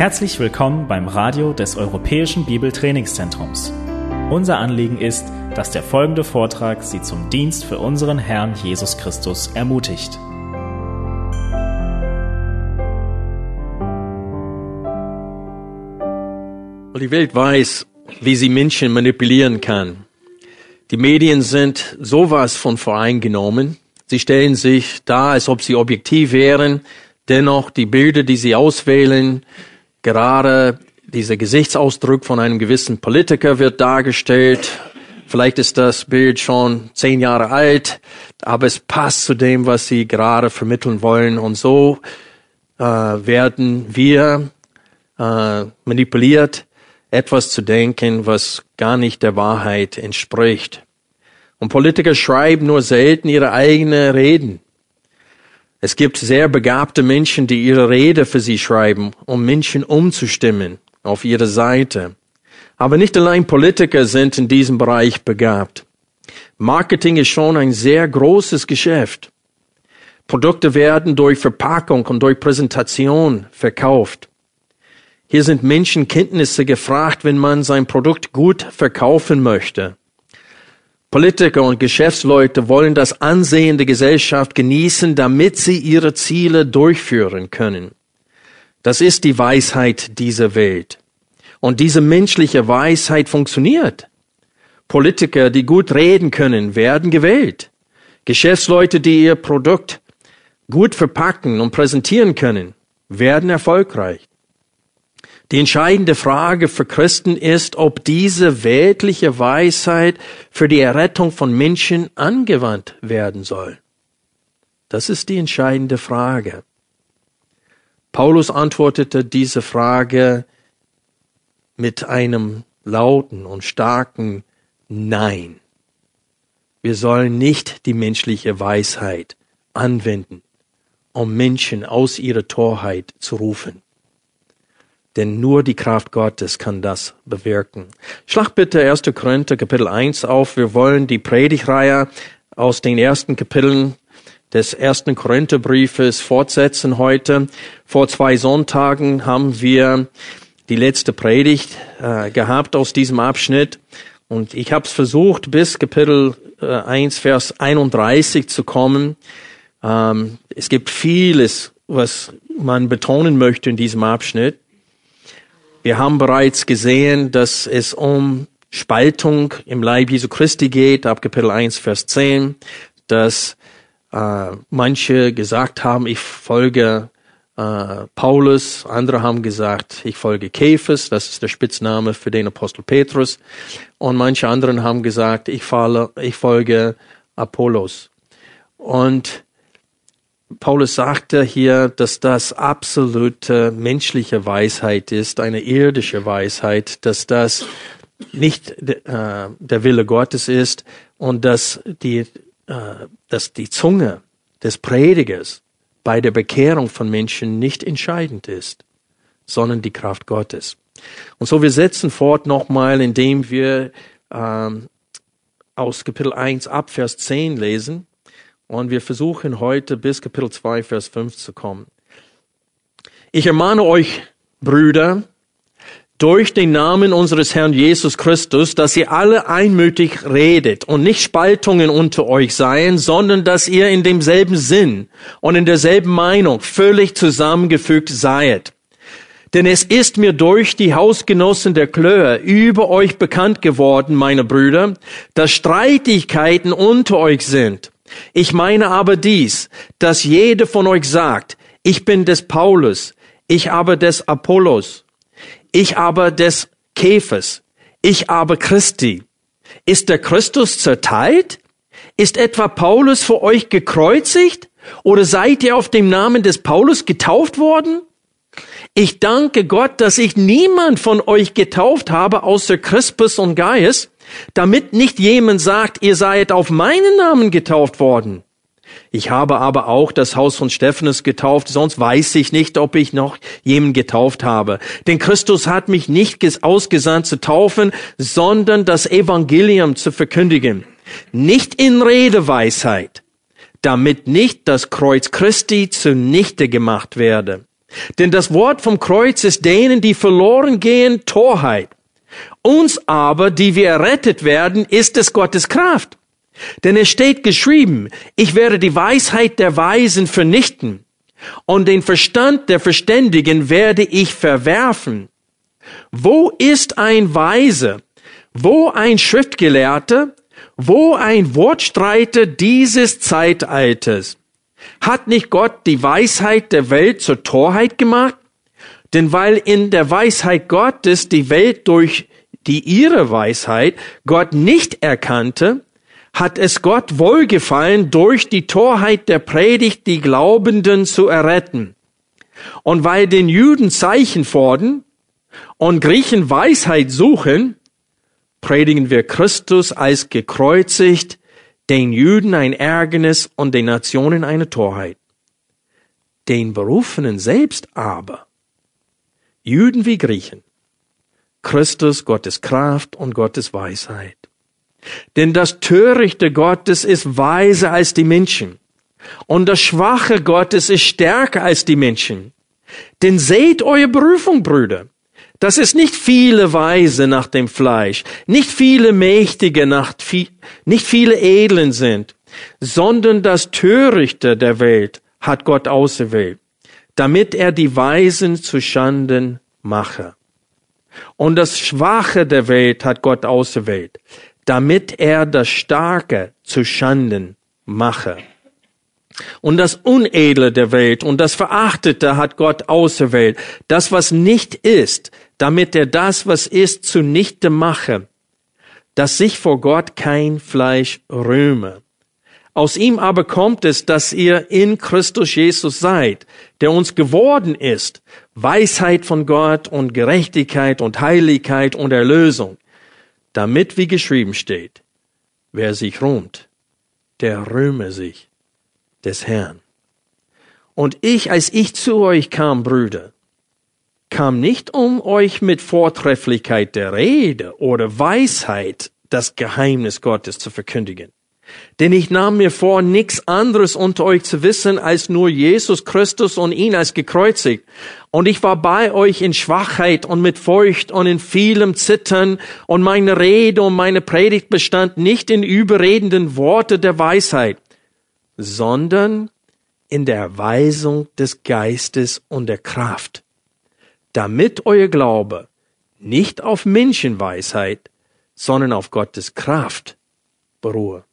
Herzlich willkommen beim Radio des Europäischen Bibeltrainingszentrums. Unser Anliegen ist, dass der folgende Vortrag Sie zum Dienst für unseren Herrn Jesus Christus ermutigt. Die Welt weiß, wie sie Menschen manipulieren kann. Die Medien sind sowas von voreingenommen. Sie stellen sich dar, als ob sie objektiv wären. Dennoch die Bilder, die sie auswählen, gerade dieser Gesichtsausdruck von einem gewissen Politiker wird dargestellt. Vielleicht ist das Bild schon zehn Jahre alt, aber es passt zu dem, was sie gerade vermitteln wollen. Und so äh, werden wir äh, manipuliert, etwas zu denken, was gar nicht der Wahrheit entspricht. Und Politiker schreiben nur selten ihre eigenen Reden. Es gibt sehr begabte Menschen, die ihre Rede für sie schreiben, um Menschen umzustimmen auf ihre Seite. Aber nicht allein Politiker sind in diesem Bereich begabt. Marketing ist schon ein sehr großes Geschäft. Produkte werden durch Verpackung und durch Präsentation verkauft. Hier sind Menschenkenntnisse gefragt, wenn man sein Produkt gut verkaufen möchte. Politiker und Geschäftsleute wollen das Ansehen der Gesellschaft genießen, damit sie ihre Ziele durchführen können. Das ist die Weisheit dieser Welt. Und diese menschliche Weisheit funktioniert. Politiker, die gut reden können, werden gewählt. Geschäftsleute, die ihr Produkt gut verpacken und präsentieren können, werden erfolgreich. Die entscheidende Frage für Christen ist, ob diese weltliche Weisheit für die Errettung von Menschen angewandt werden soll. Das ist die entscheidende Frage. Paulus antwortete diese Frage mit einem lauten und starken Nein. Wir sollen nicht die menschliche Weisheit anwenden, um Menschen aus ihrer Torheit zu rufen. Denn nur die Kraft Gottes kann das bewirken. Schlag bitte 1. Korinther Kapitel 1 auf. Wir wollen die Predigreihe aus den ersten Kapiteln des ersten Korintherbriefes fortsetzen heute. Vor zwei Sonntagen haben wir die letzte Predigt äh, gehabt aus diesem Abschnitt. Und ich habe es versucht, bis Kapitel äh, 1, Vers 31 zu kommen. Ähm, es gibt vieles, was man betonen möchte in diesem Abschnitt. Wir haben bereits gesehen, dass es um Spaltung im Leib Jesu Christi geht, ab Kapitel 1, Vers 10, dass äh, manche gesagt haben, ich folge äh, Paulus, andere haben gesagt, ich folge Kephas, das ist der Spitzname für den Apostel Petrus, und manche anderen haben gesagt, ich, falle, ich folge Apollos. Und Paulus sagte hier, dass das absolute menschliche Weisheit ist, eine irdische Weisheit, dass das nicht äh, der Wille Gottes ist und dass die, äh, dass die Zunge des Predigers bei der Bekehrung von Menschen nicht entscheidend ist, sondern die Kraft Gottes. Und so wir setzen fort nochmal, indem wir ähm, aus Kapitel 1 ab Vers 10 lesen. Und wir versuchen heute bis Kapitel 2, Vers 5 zu kommen. Ich ermahne euch, Brüder, durch den Namen unseres Herrn Jesus Christus, dass ihr alle einmütig redet und nicht Spaltungen unter euch seien, sondern dass ihr in demselben Sinn und in derselben Meinung völlig zusammengefügt seid. Denn es ist mir durch die Hausgenossen der Klöhe über euch bekannt geworden, meine Brüder, dass Streitigkeiten unter euch sind. Ich meine aber dies, dass jede von euch sagt, ich bin des Paulus, ich aber des Apollos, ich aber des Käfers, ich aber Christi. Ist der Christus zerteilt? Ist etwa Paulus für euch gekreuzigt? Oder seid ihr auf dem Namen des Paulus getauft worden? Ich danke Gott, dass ich niemand von euch getauft habe, außer Crispus und Gaius, damit nicht jemand sagt, ihr seid auf meinen Namen getauft worden. Ich habe aber auch das Haus von Stephanus getauft, sonst weiß ich nicht, ob ich noch jemanden getauft habe. Denn Christus hat mich nicht ausgesandt zu taufen, sondern das Evangelium zu verkündigen. Nicht in Redeweisheit, damit nicht das Kreuz Christi zunichte gemacht werde. Denn das Wort vom Kreuz ist denen, die verloren gehen, Torheit. Uns aber, die wir errettet werden, ist es Gottes Kraft. Denn es steht geschrieben, ich werde die Weisheit der Weisen vernichten und den Verstand der Verständigen werde ich verwerfen. Wo ist ein Weise? Wo ein Schriftgelehrter? Wo ein Wortstreiter dieses Zeitalters? Hat nicht Gott die Weisheit der Welt zur Torheit gemacht? Denn weil in der Weisheit Gottes die Welt durch die ihre Weisheit Gott nicht erkannte, hat es Gott wohlgefallen, durch die Torheit der Predigt die Glaubenden zu erretten. Und weil den Juden Zeichen fordern und Griechen Weisheit suchen, predigen wir Christus als gekreuzigt, den Juden ein Ärgernis und den Nationen eine Torheit. Den Berufenen selbst aber, Juden wie Griechen, Christus Gottes Kraft und Gottes Weisheit. Denn das Törichte Gottes ist weiser als die Menschen. Und das Schwache Gottes ist stärker als die Menschen. Denn seht eure Berufung, Brüder. Das ist nicht viele Weise nach dem Fleisch, nicht viele Mächtige nach, nicht viele Edlen sind, sondern das Törichte der Welt hat Gott auserwählt, damit er die Weisen zu Schanden mache. Und das Schwache der Welt hat Gott auserwählt, damit er das Starke zu Schanden mache. Und das Unedle der Welt und das Verachtete hat Gott auserwählt, das, was nicht ist, damit er das, was ist, zunichte mache, dass sich vor Gott kein Fleisch rühme. Aus ihm aber kommt es, dass ihr in Christus Jesus seid, der uns geworden ist, Weisheit von Gott und Gerechtigkeit und Heiligkeit und Erlösung damit wie geschrieben steht, wer sich ruhmt, der rühme sich des Herrn. Und ich, als ich zu euch kam, Brüder, kam nicht um euch mit Vortrefflichkeit der Rede oder Weisheit das Geheimnis Gottes zu verkündigen. Denn ich nahm mir vor, nichts anderes unter euch zu wissen, als nur Jesus Christus und ihn als gekreuzigt. Und ich war bei euch in Schwachheit und mit Furcht und in vielem Zittern, und meine Rede und meine Predigt bestand nicht in überredenden Worte der Weisheit, sondern in der Erweisung des Geistes und der Kraft, damit euer Glaube nicht auf Menschenweisheit, sondern auf Gottes Kraft beruhe.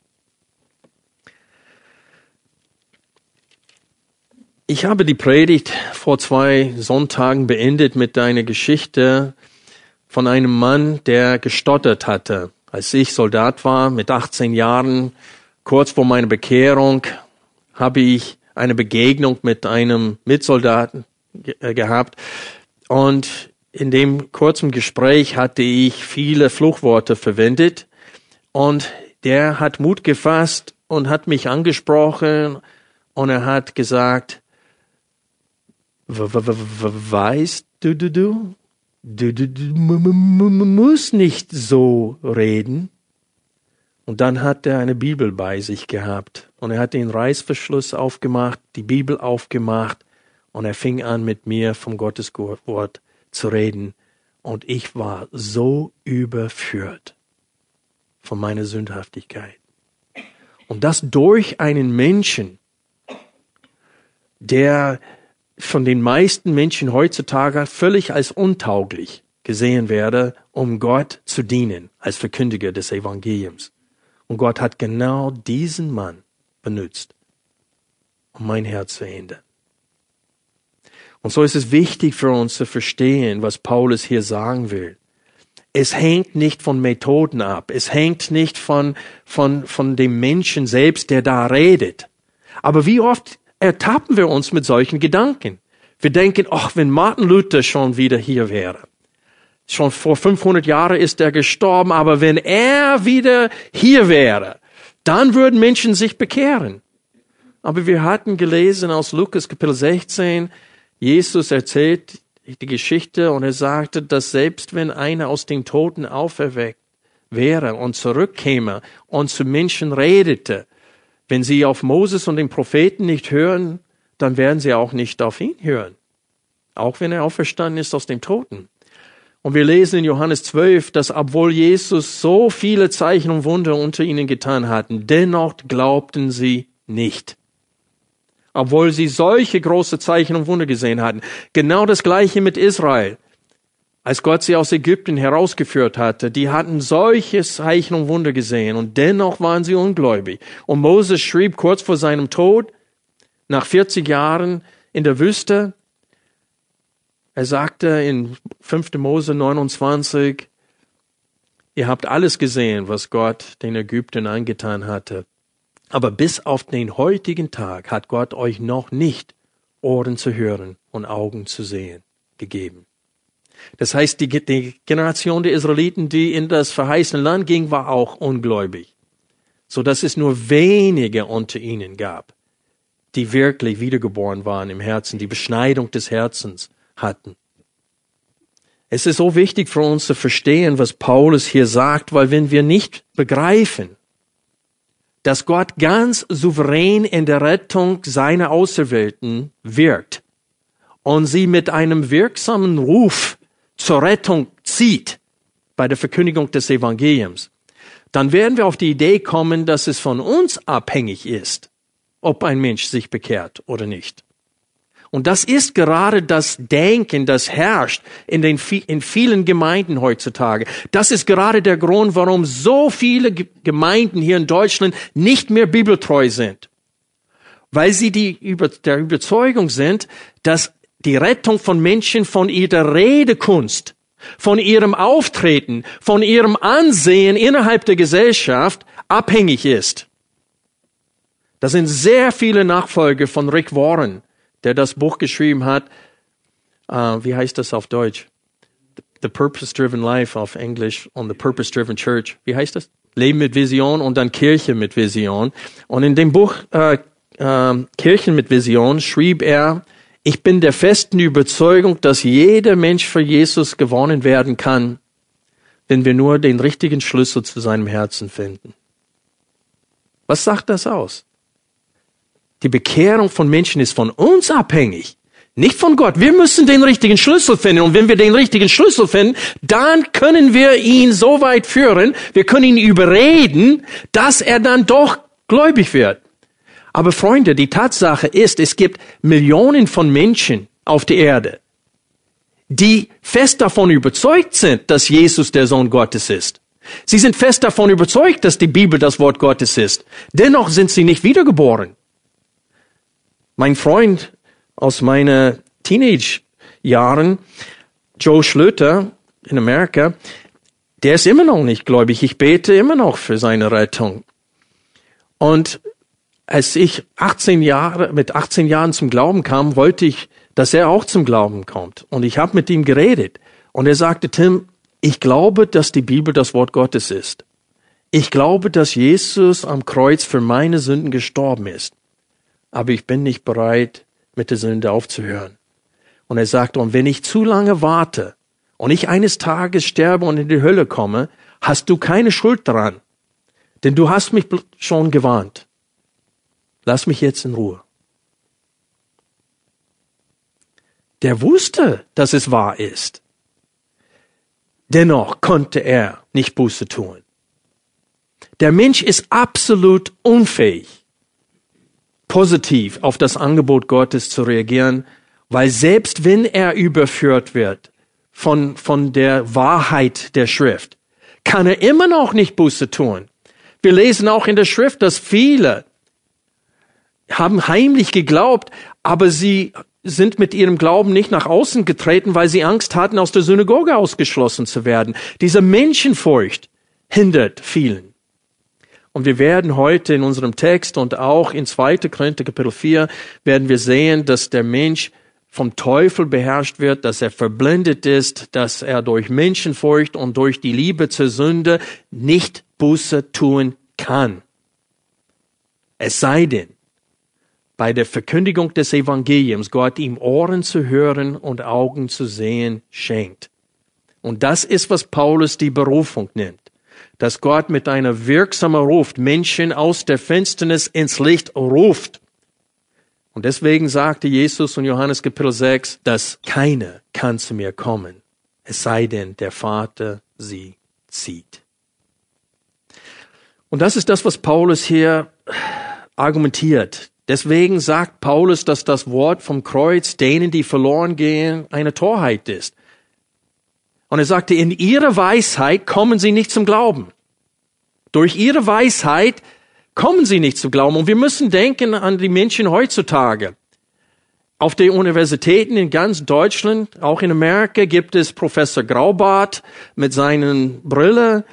Ich habe die Predigt vor zwei Sonntagen beendet mit einer Geschichte von einem Mann, der gestottert hatte. Als ich Soldat war, mit 18 Jahren, kurz vor meiner Bekehrung, habe ich eine Begegnung mit einem Mitsoldaten ge äh, gehabt. Und in dem kurzen Gespräch hatte ich viele Fluchworte verwendet. Und der hat Mut gefasst und hat mich angesprochen und er hat gesagt, weißt du, du, du, du, du, du musst nicht so reden. Und dann hat er eine Bibel bei sich gehabt und er hat den Reißverschluss aufgemacht, die Bibel aufgemacht und er fing an mit mir vom Gotteswort zu reden und ich war so überführt von meiner Sündhaftigkeit. Und das durch einen Menschen, der von den meisten Menschen heutzutage völlig als untauglich gesehen werde, um Gott zu dienen als Verkündiger des Evangeliums. Und Gott hat genau diesen Mann benutzt, um mein Herz zu ändern. Und so ist es wichtig für uns zu verstehen, was Paulus hier sagen will. Es hängt nicht von Methoden ab. Es hängt nicht von, von, von dem Menschen selbst, der da redet. Aber wie oft ertappen wir uns mit solchen Gedanken. Wir denken, ach, wenn Martin Luther schon wieder hier wäre. Schon vor 500 Jahren ist er gestorben, aber wenn er wieder hier wäre, dann würden Menschen sich bekehren. Aber wir hatten gelesen aus Lukas Kapitel 16, Jesus erzählt die Geschichte und er sagte, dass selbst wenn einer aus den Toten auferweckt wäre und zurückkäme und zu Menschen redete, wenn sie auf Moses und den Propheten nicht hören, dann werden sie auch nicht auf ihn hören. auch wenn er auferstanden ist aus dem Toten. Und wir lesen in Johannes 12, dass obwohl Jesus so viele Zeichen und Wunder unter ihnen getan hatten, dennoch glaubten sie nicht. Obwohl sie solche große Zeichen und Wunder gesehen hatten. Genau das gleiche mit Israel. Als Gott sie aus Ägypten herausgeführt hatte, die hatten solche Zeichen und Wunder gesehen und dennoch waren sie ungläubig. Und Moses schrieb kurz vor seinem Tod, nach 40 Jahren in der Wüste, er sagte in 5. Mose 29, ihr habt alles gesehen, was Gott den Ägyptern angetan hatte. Aber bis auf den heutigen Tag hat Gott euch noch nicht Ohren zu hören und Augen zu sehen gegeben. Das heißt, die, die Generation der Israeliten, die in das verheißene Land ging, war auch ungläubig, so dass es nur wenige unter ihnen gab, die wirklich wiedergeboren waren im Herzen, die Beschneidung des Herzens hatten. Es ist so wichtig für uns zu verstehen, was Paulus hier sagt, weil wenn wir nicht begreifen, dass Gott ganz souverän in der Rettung seiner Auserwählten wirkt und sie mit einem wirksamen Ruf zur Rettung zieht bei der Verkündigung des Evangeliums, dann werden wir auf die Idee kommen, dass es von uns abhängig ist, ob ein Mensch sich bekehrt oder nicht. Und das ist gerade das Denken, das herrscht in, den, in vielen Gemeinden heutzutage. Das ist gerade der Grund, warum so viele Gemeinden hier in Deutschland nicht mehr bibeltreu sind. Weil sie die, der Überzeugung sind, dass die Rettung von Menschen von ihrer Redekunst, von ihrem Auftreten, von ihrem Ansehen innerhalb der Gesellschaft abhängig ist. Das sind sehr viele Nachfolger von Rick Warren, der das Buch geschrieben hat. Uh, wie heißt das auf Deutsch? The Purpose Driven Life auf Englisch und The Purpose Driven Church. Wie heißt das? Leben mit Vision und dann Kirche mit Vision. Und in dem Buch äh, äh, Kirchen mit Vision schrieb er, ich bin der festen Überzeugung, dass jeder Mensch für Jesus gewonnen werden kann, wenn wir nur den richtigen Schlüssel zu seinem Herzen finden. Was sagt das aus? Die Bekehrung von Menschen ist von uns abhängig, nicht von Gott. Wir müssen den richtigen Schlüssel finden. Und wenn wir den richtigen Schlüssel finden, dann können wir ihn so weit führen, wir können ihn überreden, dass er dann doch gläubig wird. Aber Freunde, die Tatsache ist, es gibt Millionen von Menschen auf der Erde, die fest davon überzeugt sind, dass Jesus der Sohn Gottes ist. Sie sind fest davon überzeugt, dass die Bibel das Wort Gottes ist. Dennoch sind sie nicht wiedergeboren. Mein Freund aus meinen Teenage-Jahren, Joe Schlöter in Amerika, der ist immer noch nicht gläubig. Ich bete immer noch für seine Rettung. Und als ich 18 Jahre, mit 18 Jahren zum Glauben kam, wollte ich, dass er auch zum Glauben kommt. Und ich habe mit ihm geredet. Und er sagte, Tim, ich glaube, dass die Bibel das Wort Gottes ist. Ich glaube, dass Jesus am Kreuz für meine Sünden gestorben ist aber ich bin nicht bereit, mit der Sünde aufzuhören. Und er sagt, und wenn ich zu lange warte und ich eines Tages sterbe und in die Hölle komme, hast du keine Schuld daran, denn du hast mich schon gewarnt. Lass mich jetzt in Ruhe. Der wusste, dass es wahr ist. Dennoch konnte er nicht Buße tun. Der Mensch ist absolut unfähig, positiv auf das Angebot Gottes zu reagieren, weil selbst wenn er überführt wird von, von der Wahrheit der Schrift, kann er immer noch nicht Buße tun. Wir lesen auch in der Schrift, dass viele haben heimlich geglaubt, aber sie sind mit ihrem Glauben nicht nach außen getreten, weil sie Angst hatten, aus der Synagoge ausgeschlossen zu werden. Diese Menschenfurcht hindert vielen. Und wir werden heute in unserem Text und auch in 2. Korinther Kapitel 4 werden wir sehen, dass der Mensch vom Teufel beherrscht wird, dass er verblendet ist, dass er durch Menschenfurcht und durch die Liebe zur Sünde nicht Buße tun kann. Es sei denn, bei der Verkündigung des Evangeliums Gott ihm Ohren zu hören und Augen zu sehen schenkt. Und das ist, was Paulus die Berufung nennt dass Gott mit einer wirksamen Ruft Menschen aus der Finsternis ins Licht ruft. Und deswegen sagte Jesus in Johannes Kapitel 6, dass keiner kann zu mir kommen, es sei denn, der Vater sie zieht. Und das ist das, was Paulus hier argumentiert. Deswegen sagt Paulus, dass das Wort vom Kreuz denen, die verloren gehen, eine Torheit ist. Und er sagte, in ihrer Weisheit kommen sie nicht zum Glauben. Durch ihre Weisheit kommen sie nicht zum Glauben. Und wir müssen denken an die Menschen heutzutage. Auf den Universitäten in ganz Deutschland, auch in Amerika, gibt es Professor Graubart mit seinen Brille.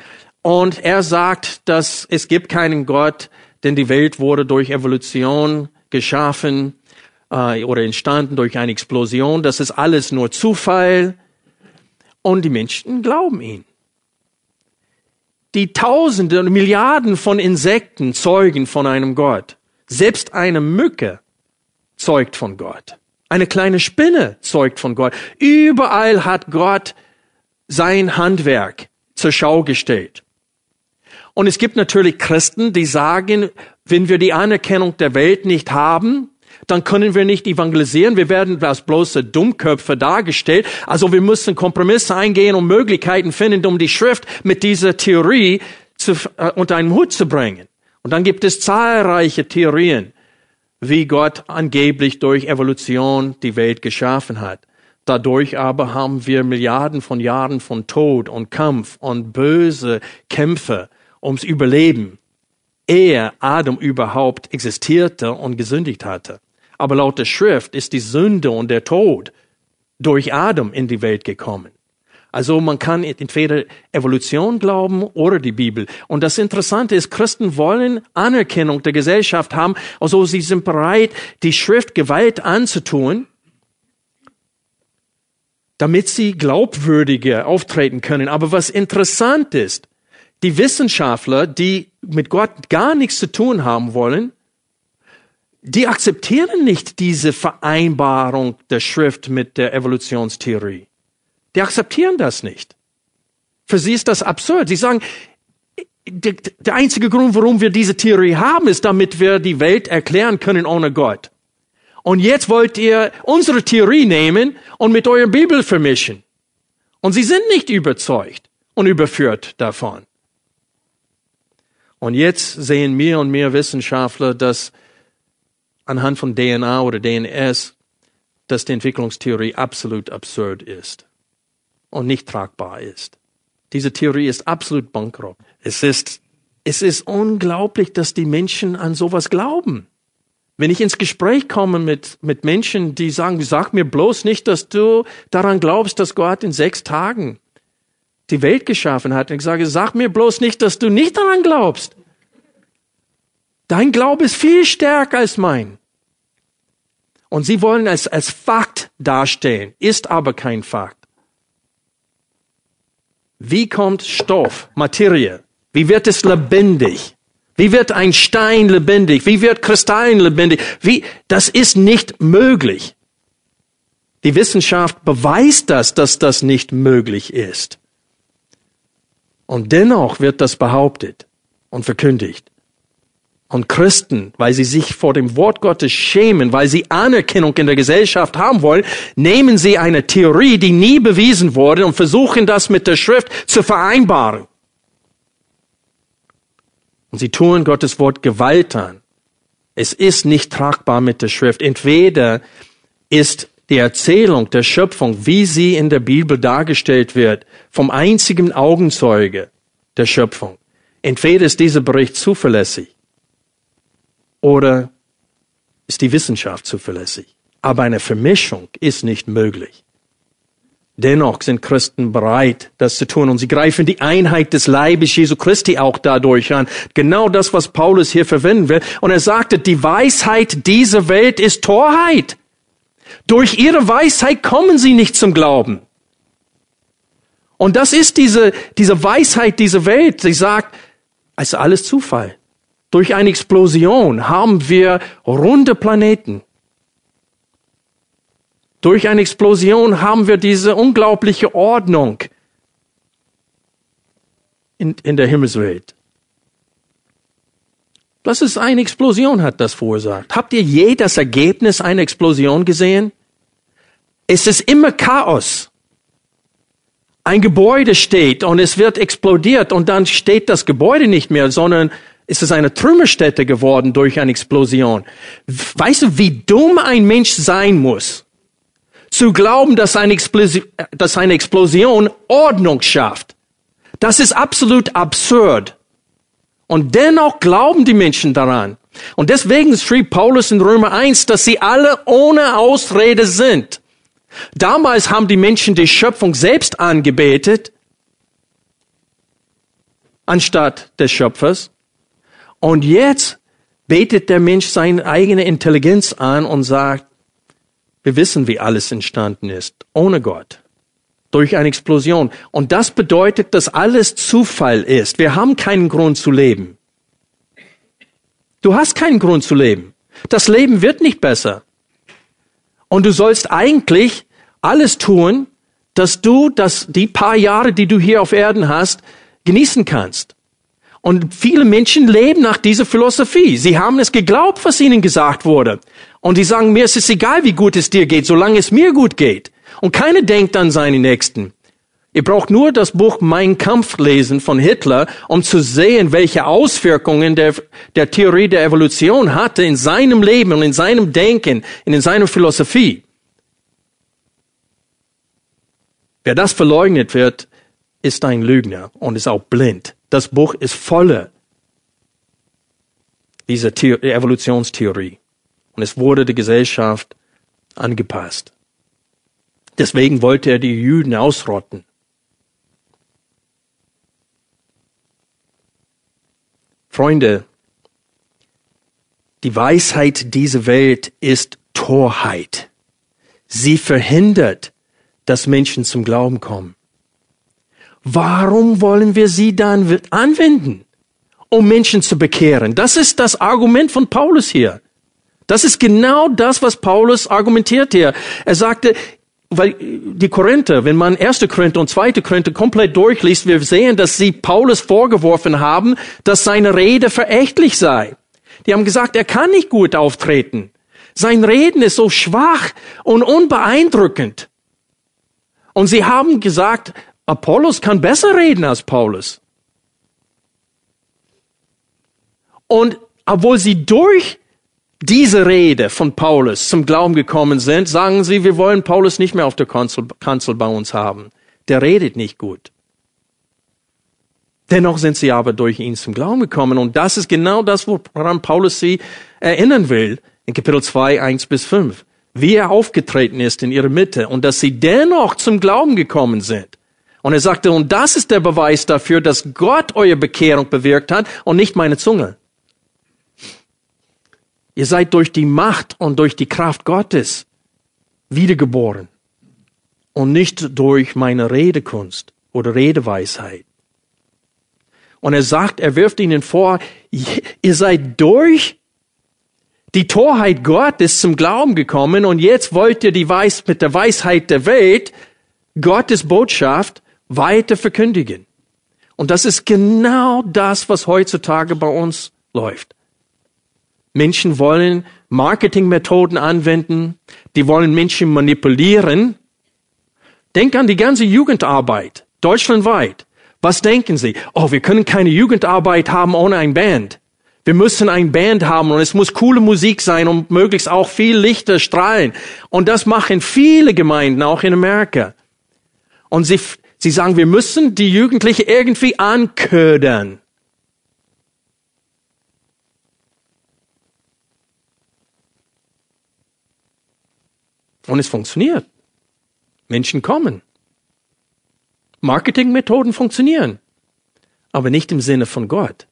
Und er sagt, dass es gibt keinen Gott, denn die Welt wurde durch Evolution geschaffen äh, oder entstanden durch eine Explosion. Das ist alles nur Zufall. Und die Menschen glauben ihn. Die Tausende und Milliarden von Insekten zeugen von einem Gott. Selbst eine Mücke zeugt von Gott. Eine kleine Spinne zeugt von Gott. Überall hat Gott sein Handwerk zur Schau gestellt. Und es gibt natürlich Christen, die sagen, wenn wir die Anerkennung der Welt nicht haben, dann können wir nicht evangelisieren. Wir werden als bloße Dummköpfe dargestellt. Also wir müssen Kompromisse eingehen und Möglichkeiten finden, um die Schrift mit dieser Theorie zu, äh, unter einen Hut zu bringen. Und dann gibt es zahlreiche Theorien, wie Gott angeblich durch Evolution die Welt geschaffen hat. Dadurch aber haben wir Milliarden von Jahren von Tod und Kampf und böse Kämpfe ums Überleben, ehe Adam überhaupt existierte und gesündigt hatte. Aber laut der Schrift ist die Sünde und der Tod durch Adam in die Welt gekommen. Also man kann entweder Evolution glauben oder die Bibel. Und das Interessante ist, Christen wollen Anerkennung der Gesellschaft haben. Also sie sind bereit, die Schrift Gewalt anzutun, damit sie glaubwürdiger auftreten können. Aber was interessant ist, die Wissenschaftler, die mit Gott gar nichts zu tun haben wollen, die akzeptieren nicht diese Vereinbarung der Schrift mit der Evolutionstheorie. Die akzeptieren das nicht. Für sie ist das absurd. Sie sagen, der einzige Grund, warum wir diese Theorie haben, ist, damit wir die Welt erklären können ohne Gott. Und jetzt wollt ihr unsere Theorie nehmen und mit eurer Bibel vermischen. Und sie sind nicht überzeugt und überführt davon. Und jetzt sehen mehr und mehr Wissenschaftler, dass anhand von DNA oder DNS, dass die Entwicklungstheorie absolut absurd ist und nicht tragbar ist. Diese Theorie ist absolut bankrott. Es ist, es ist unglaublich, dass die Menschen an sowas glauben. Wenn ich ins Gespräch komme mit, mit Menschen, die sagen, sag mir bloß nicht, dass du daran glaubst, dass Gott in sechs Tagen die Welt geschaffen hat. Und ich sage, sag mir bloß nicht, dass du nicht daran glaubst. Dein Glaube ist viel stärker als mein. Und sie wollen es als Fakt darstellen, ist aber kein Fakt. Wie kommt Stoff, Materie? Wie wird es lebendig? Wie wird ein Stein lebendig? Wie wird Kristallen lebendig? Wie, das ist nicht möglich. Die Wissenschaft beweist das, dass das nicht möglich ist. Und dennoch wird das behauptet und verkündigt. Und Christen, weil sie sich vor dem Wort Gottes schämen, weil sie Anerkennung in der Gesellschaft haben wollen, nehmen sie eine Theorie, die nie bewiesen wurde, und versuchen das mit der Schrift zu vereinbaren. Und sie tun Gottes Wort Gewalt an. Es ist nicht tragbar mit der Schrift. Entweder ist die Erzählung der Schöpfung, wie sie in der Bibel dargestellt wird, vom einzigen Augenzeuge der Schöpfung. Entweder ist dieser Bericht zuverlässig oder ist die Wissenschaft zuverlässig. Aber eine Vermischung ist nicht möglich. Dennoch sind Christen bereit, das zu tun. Und sie greifen die Einheit des Leibes Jesu Christi auch dadurch an. Genau das, was Paulus hier verwenden will. Und er sagte, die Weisheit dieser Welt ist Torheit. Durch ihre Weisheit kommen sie nicht zum Glauben. Und das ist diese, diese Weisheit dieser Welt. Sie sagt, es ist alles Zufall. Durch eine Explosion haben wir runde Planeten. Durch eine Explosion haben wir diese unglaubliche Ordnung in, in der Himmelswelt. Das ist eine Explosion, hat das verursacht. Habt ihr je das Ergebnis einer Explosion gesehen? Es ist immer Chaos. Ein Gebäude steht und es wird explodiert und dann steht das Gebäude nicht mehr, sondern es ist eine Trümmerstätte geworden durch eine Explosion. Weißt du, wie dumm ein Mensch sein muss, zu glauben, dass eine, dass eine Explosion Ordnung schafft? Das ist absolut absurd. Und dennoch glauben die Menschen daran. Und deswegen schrieb Paulus in Römer 1, dass sie alle ohne Ausrede sind. Damals haben die Menschen die Schöpfung selbst angebetet, anstatt des Schöpfers. Und jetzt betet der Mensch seine eigene Intelligenz an und sagt, wir wissen, wie alles entstanden ist, ohne Gott, durch eine Explosion. Und das bedeutet, dass alles Zufall ist. Wir haben keinen Grund zu leben. Du hast keinen Grund zu leben. Das Leben wird nicht besser. Und du sollst eigentlich alles tun, dass du das, die paar Jahre, die du hier auf Erden hast, genießen kannst. Und viele Menschen leben nach dieser Philosophie. Sie haben es geglaubt, was ihnen gesagt wurde. Und die sagen, mir ist es egal, wie gut es dir geht, solange es mir gut geht. Und keiner denkt an seine Nächsten. Ihr braucht nur das Buch Mein Kampf lesen von Hitler, um zu sehen, welche Auswirkungen der, der Theorie der Evolution hatte in seinem Leben und in seinem Denken und in seiner Philosophie. Wer das verleugnet wird, ist ein Lügner und ist auch blind. Das Buch ist voller dieser The Evolutionstheorie. Und es wurde der Gesellschaft angepasst. Deswegen wollte er die Juden ausrotten. Freunde, die Weisheit dieser Welt ist Torheit. Sie verhindert, dass Menschen zum Glauben kommen. Warum wollen wir sie dann anwenden, um Menschen zu bekehren? Das ist das Argument von Paulus hier. Das ist genau das, was Paulus argumentiert hier. Er sagte, weil die Korinther, wenn man erste Korinther und zweite Korinther komplett durchliest, wir sehen, dass sie Paulus vorgeworfen haben, dass seine Rede verächtlich sei. Die haben gesagt, er kann nicht gut auftreten. Sein Reden ist so schwach und unbeeindruckend. Und sie haben gesagt, Apollos kann besser reden als Paulus. Und obwohl sie durch diese Rede von Paulus zum Glauben gekommen sind, sagen sie, wir wollen Paulus nicht mehr auf der Kanzel, Kanzel bei uns haben. Der redet nicht gut. Dennoch sind sie aber durch ihn zum Glauben gekommen. Und das ist genau das, woran Paulus sie erinnern will in Kapitel 2, 1 bis 5 wie er aufgetreten ist in ihrer Mitte und dass sie dennoch zum Glauben gekommen sind. Und er sagte, und das ist der Beweis dafür, dass Gott eure Bekehrung bewirkt hat und nicht meine Zunge. Ihr seid durch die Macht und durch die Kraft Gottes wiedergeboren und nicht durch meine Redekunst oder Redeweisheit. Und er sagt, er wirft ihnen vor, ihr seid durch die Torheit Gottes zum Glauben gekommen und jetzt wollt ihr die Weis mit der Weisheit der Welt Gottes Botschaft weiter verkündigen. Und das ist genau das, was heutzutage bei uns läuft. Menschen wollen Marketingmethoden anwenden, die wollen Menschen manipulieren. Denk an die ganze Jugendarbeit, deutschlandweit. Was denken Sie? Oh, wir können keine Jugendarbeit haben ohne ein Band. Wir müssen ein Band haben und es muss coole Musik sein und möglichst auch viel Lichter strahlen. Und das machen viele Gemeinden, auch in Amerika. Und sie, sie sagen, wir müssen die Jugendlichen irgendwie anködern. Und es funktioniert. Menschen kommen. Marketingmethoden funktionieren. Aber nicht im Sinne von Gott.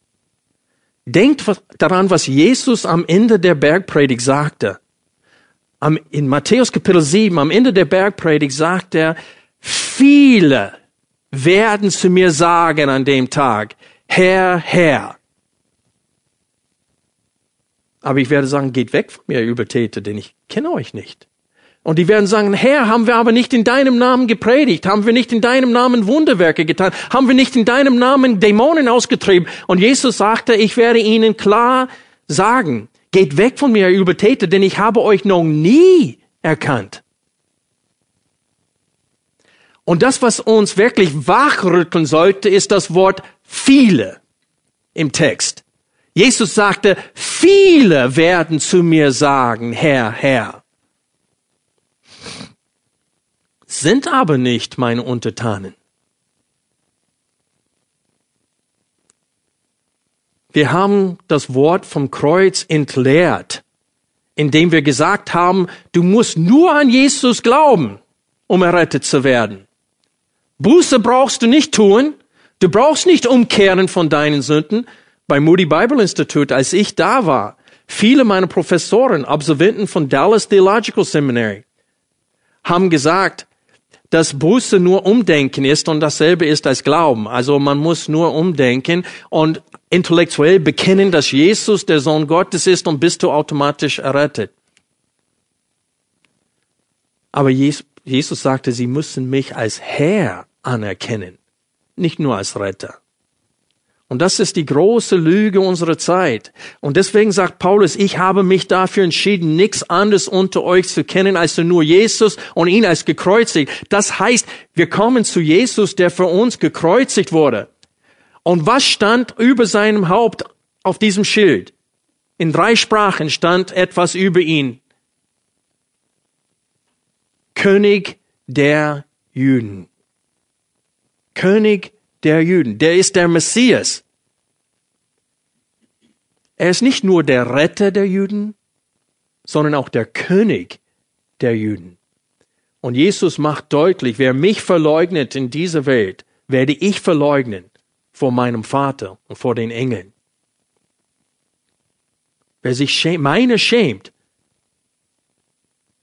Denkt daran, was Jesus am Ende der Bergpredigt sagte. Am, in Matthäus Kapitel 7, am Ende der Bergpredigt sagt er, viele werden zu mir sagen an dem Tag, Herr, Herr. Aber ich werde sagen, geht weg von mir, Übeltäter, denn ich kenne euch nicht. Und die werden sagen, Herr, haben wir aber nicht in deinem Namen gepredigt? Haben wir nicht in deinem Namen Wunderwerke getan? Haben wir nicht in deinem Namen Dämonen ausgetrieben? Und Jesus sagte, ich werde ihnen klar sagen, geht weg von mir, ihr Übertäter, denn ich habe euch noch nie erkannt. Und das, was uns wirklich wachrütteln sollte, ist das Wort viele im Text. Jesus sagte, viele werden zu mir sagen, Herr, Herr. Sind aber nicht meine Untertanen. Wir haben das Wort vom Kreuz entleert, indem wir gesagt haben, du musst nur an Jesus glauben, um errettet zu werden. Buße brauchst du nicht tun, du brauchst nicht umkehren von deinen Sünden. Bei Moody Bible Institute, als ich da war, viele meiner Professoren, Absolventen von Dallas Theological Seminary, haben gesagt, dass Buße nur Umdenken ist und dasselbe ist als Glauben. Also man muss nur umdenken und intellektuell bekennen, dass Jesus der Sohn Gottes ist und bist du automatisch errettet. Aber Jesus sagte, sie müssen mich als Herr anerkennen, nicht nur als Retter. Und das ist die große Lüge unserer Zeit. Und deswegen sagt Paulus, ich habe mich dafür entschieden, nichts anderes unter euch zu kennen als nur Jesus und ihn als gekreuzigt. Das heißt, wir kommen zu Jesus, der für uns gekreuzigt wurde. Und was stand über seinem Haupt auf diesem Schild? In drei Sprachen stand etwas über ihn. König der Juden. König der Juden. Der ist der Messias. Er ist nicht nur der Retter der Juden, sondern auch der König der Juden. Und Jesus macht deutlich, wer mich verleugnet in dieser Welt, werde ich verleugnen vor meinem Vater und vor den Engeln. Wer sich schämt, meine schämt,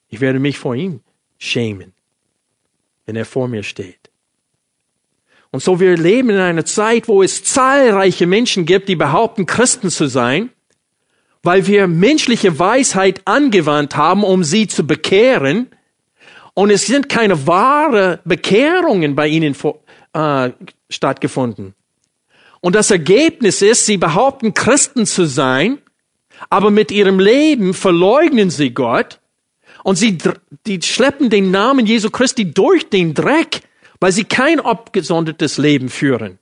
ich werde mich vor ihm schämen, wenn er vor mir steht. Und so wir leben in einer Zeit, wo es zahlreiche Menschen gibt, die behaupten, Christen zu sein, weil wir menschliche Weisheit angewandt haben, um sie zu bekehren. Und es sind keine wahre Bekehrungen bei ihnen äh, stattgefunden. Und das Ergebnis ist, sie behaupten, Christen zu sein, aber mit ihrem Leben verleugnen sie Gott und sie die schleppen den Namen Jesu Christi durch den Dreck weil sie kein abgesondertes Leben führen.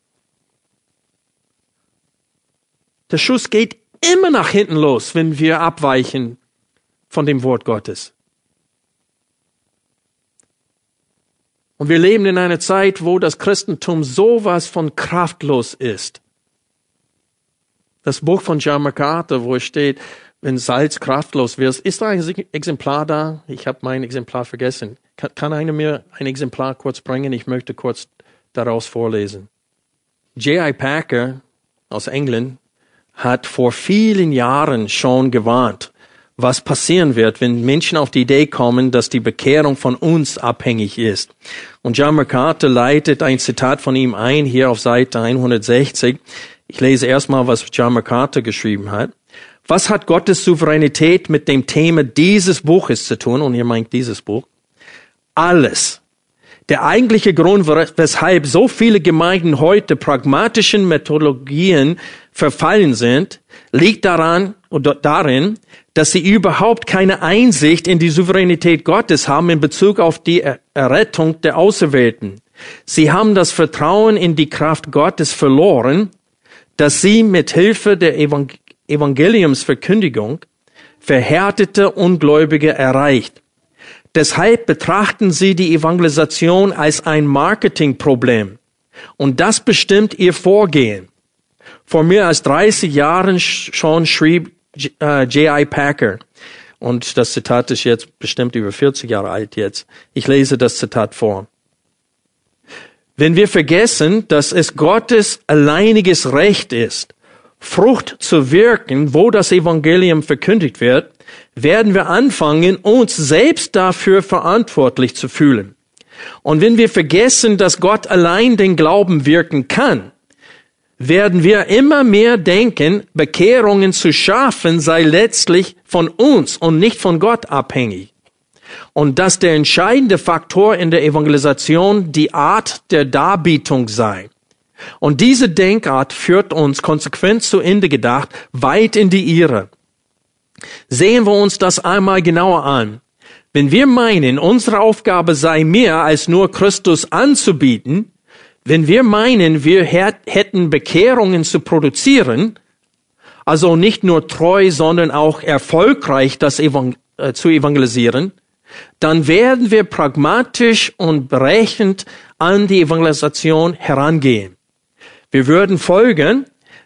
Der Schuss geht immer nach hinten los, wenn wir abweichen von dem Wort Gottes. Und wir leben in einer Zeit, wo das Christentum sowas von kraftlos ist. Das Buch von John MacArthur, wo es steht, wenn Salz kraftlos wird, ist da ein Exemplar da? Ich habe mein Exemplar vergessen. Kann, kann einer mir ein Exemplar kurz bringen? Ich möchte kurz daraus vorlesen. J.I. Packer aus England hat vor vielen Jahren schon gewarnt, was passieren wird, wenn Menschen auf die Idee kommen, dass die Bekehrung von uns abhängig ist. Und John MacArthur leitet ein Zitat von ihm ein, hier auf Seite 160. Ich lese erstmal, was John MacArthur geschrieben hat. Was hat Gottes Souveränität mit dem Thema dieses Buches zu tun? Und ihr meint dieses Buch alles. Der eigentliche Grund, weshalb so viele Gemeinden heute pragmatischen Methodologien verfallen sind, liegt daran oder darin, dass sie überhaupt keine Einsicht in die Souveränität Gottes haben in Bezug auf die Errettung der Auserwählten. Sie haben das Vertrauen in die Kraft Gottes verloren, dass sie mit Hilfe der Evangeliumsverkündigung verhärtete Ungläubige erreicht. Deshalb betrachten sie die Evangelisation als ein Marketingproblem. Und das bestimmt ihr Vorgehen. Vor mehr als 30 Jahren schon schrieb J.I. Äh, Packer, und das Zitat ist jetzt bestimmt über 40 Jahre alt jetzt. Ich lese das Zitat vor. Wenn wir vergessen, dass es Gottes alleiniges Recht ist, Frucht zu wirken, wo das Evangelium verkündigt wird, werden wir anfangen, uns selbst dafür verantwortlich zu fühlen. Und wenn wir vergessen, dass Gott allein den Glauben wirken kann, werden wir immer mehr denken, Bekehrungen zu schaffen sei letztlich von uns und nicht von Gott abhängig. und dass der entscheidende Faktor in der Evangelisation die Art der Darbietung sei. Und diese Denkart führt uns konsequent zu Ende gedacht weit in die Irre. Sehen wir uns das einmal genauer an. Wenn wir meinen, unsere Aufgabe sei mehr als nur Christus anzubieten, wenn wir meinen, wir hätten Bekehrungen zu produzieren, also nicht nur treu, sondern auch erfolgreich das Evangel äh, zu evangelisieren, dann werden wir pragmatisch und berechnend an die Evangelisation herangehen. Wir würden folgen,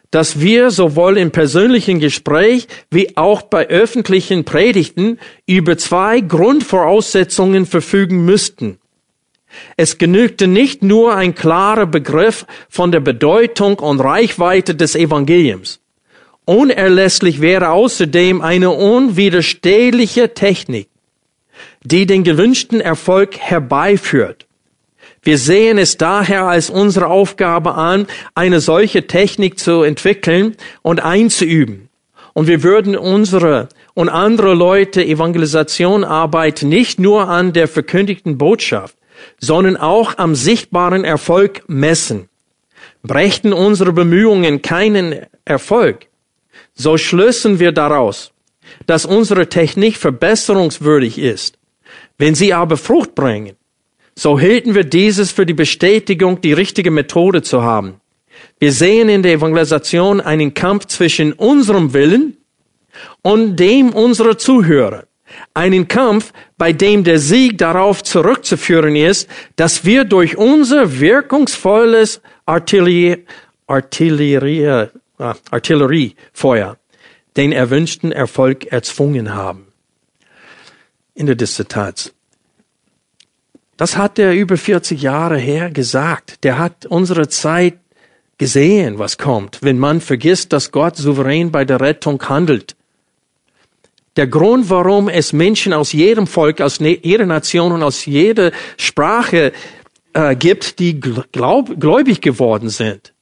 dass wir sowohl im persönlichen Gespräch wie auch bei öffentlichen Predigten über zwei Grundvoraussetzungen verfügen müssten. Es genügte nicht nur ein klarer Begriff von der Bedeutung und Reichweite des Evangeliums. Unerlässlich wäre außerdem eine unwiderstehliche Technik, die den gewünschten Erfolg herbeiführt. Wir sehen es daher als unsere Aufgabe an, eine solche Technik zu entwickeln und einzuüben. Und wir würden unsere und andere Leute Evangelisationarbeit nicht nur an der verkündigten Botschaft, sondern auch am sichtbaren Erfolg messen. Brächten unsere Bemühungen keinen Erfolg, so schlüssen wir daraus, dass unsere Technik verbesserungswürdig ist. Wenn sie aber Frucht bringen, so hielten wir dieses für die Bestätigung, die richtige Methode zu haben. Wir sehen in der Evangelisation einen Kampf zwischen unserem Willen und dem unserer Zuhörer. Einen Kampf, bei dem der Sieg darauf zurückzuführen ist, dass wir durch unser wirkungsvolles Artillerie, Artillerie, äh, Artilleriefeuer den erwünschten Erfolg erzwungen haben. In der Dissertation. Das hat er über 40 Jahre her gesagt. Der hat unsere Zeit gesehen, was kommt, wenn man vergisst, dass Gott souverän bei der Rettung handelt. Der Grund, warum es Menschen aus jedem Volk, aus ne-, jeder Nation und aus jeder Sprache äh, gibt, die glaub, gläubig geworden sind,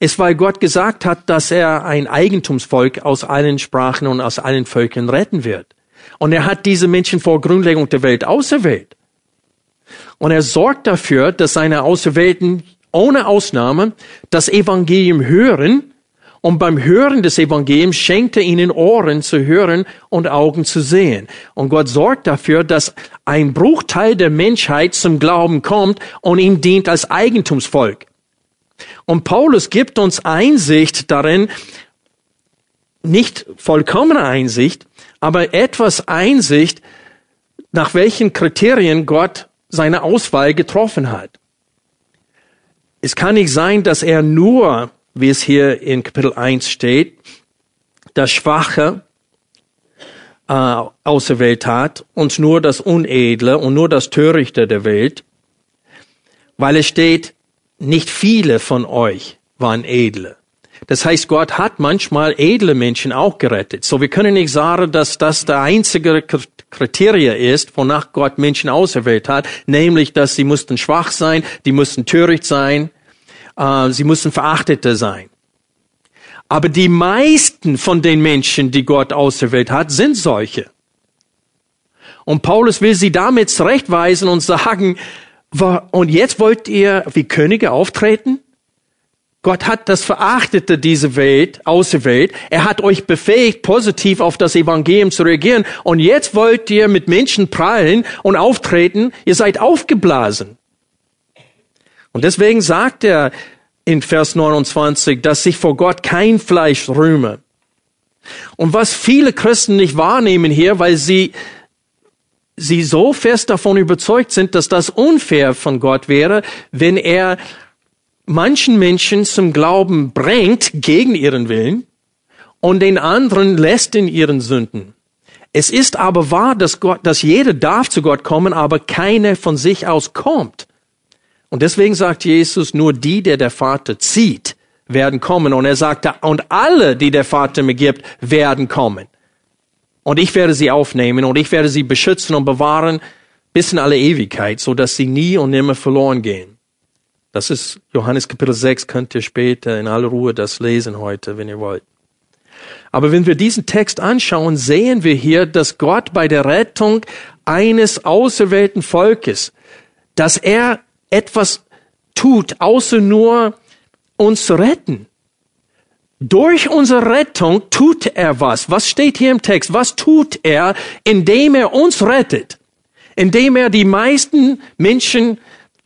ist, weil Gott gesagt hat, dass er ein Eigentumsvolk aus allen Sprachen und aus allen Völkern retten wird. Und er hat diese Menschen vor Grundlegung der Welt auserwählt. Und er sorgt dafür, dass seine Auserwählten ohne Ausnahme das Evangelium hören. Und beim Hören des Evangeliums schenkt er ihnen Ohren zu hören und Augen zu sehen. Und Gott sorgt dafür, dass ein Bruchteil der Menschheit zum Glauben kommt und ihm dient als Eigentumsvolk. Und Paulus gibt uns Einsicht darin, nicht vollkommene Einsicht, aber etwas Einsicht, nach welchen Kriterien Gott seine Auswahl getroffen hat. Es kann nicht sein, dass er nur, wie es hier in Kapitel 1 steht, das Schwache äh, auserwählt hat und nur das Unedle und nur das Törichte der Welt, weil es steht, nicht viele von euch waren edle. Das heißt, Gott hat manchmal edle Menschen auch gerettet. So, wir können nicht sagen, dass das der einzige Kriterie ist, wonach Gott Menschen auserwählt hat, nämlich, dass sie mussten schwach sein, die mussten töricht sein, äh, sie mussten Verachtete sein. Aber die meisten von den Menschen, die Gott auserwählt hat, sind solche. Und Paulus will sie damit zurechtweisen und sagen, und jetzt wollt ihr wie Könige auftreten? Gott hat das Verachtete dieser Welt auserwählt. Er hat euch befähigt, positiv auf das Evangelium zu reagieren. Und jetzt wollt ihr mit Menschen prallen und auftreten. Ihr seid aufgeblasen. Und deswegen sagt er in Vers 29, dass sich vor Gott kein Fleisch rühme. Und was viele Christen nicht wahrnehmen hier, weil sie, sie so fest davon überzeugt sind, dass das unfair von Gott wäre, wenn er manchen Menschen zum Glauben bringt gegen ihren Willen und den anderen lässt in ihren Sünden. Es ist aber wahr, dass Gott, dass jeder darf zu Gott kommen, aber keiner von sich aus kommt. Und deswegen sagt Jesus, nur die, der der Vater zieht, werden kommen. Und er sagte, und alle, die der Vater mir gibt, werden kommen. Und ich werde sie aufnehmen und ich werde sie beschützen und bewahren bis in alle Ewigkeit, so dass sie nie und nimmer verloren gehen. Das ist Johannes Kapitel 6, könnt ihr später in aller Ruhe das lesen heute, wenn ihr wollt. Aber wenn wir diesen Text anschauen, sehen wir hier, dass Gott bei der Rettung eines auserwählten Volkes, dass er etwas tut, außer nur uns zu retten. Durch unsere Rettung tut er was. Was steht hier im Text? Was tut er, indem er uns rettet? Indem er die meisten Menschen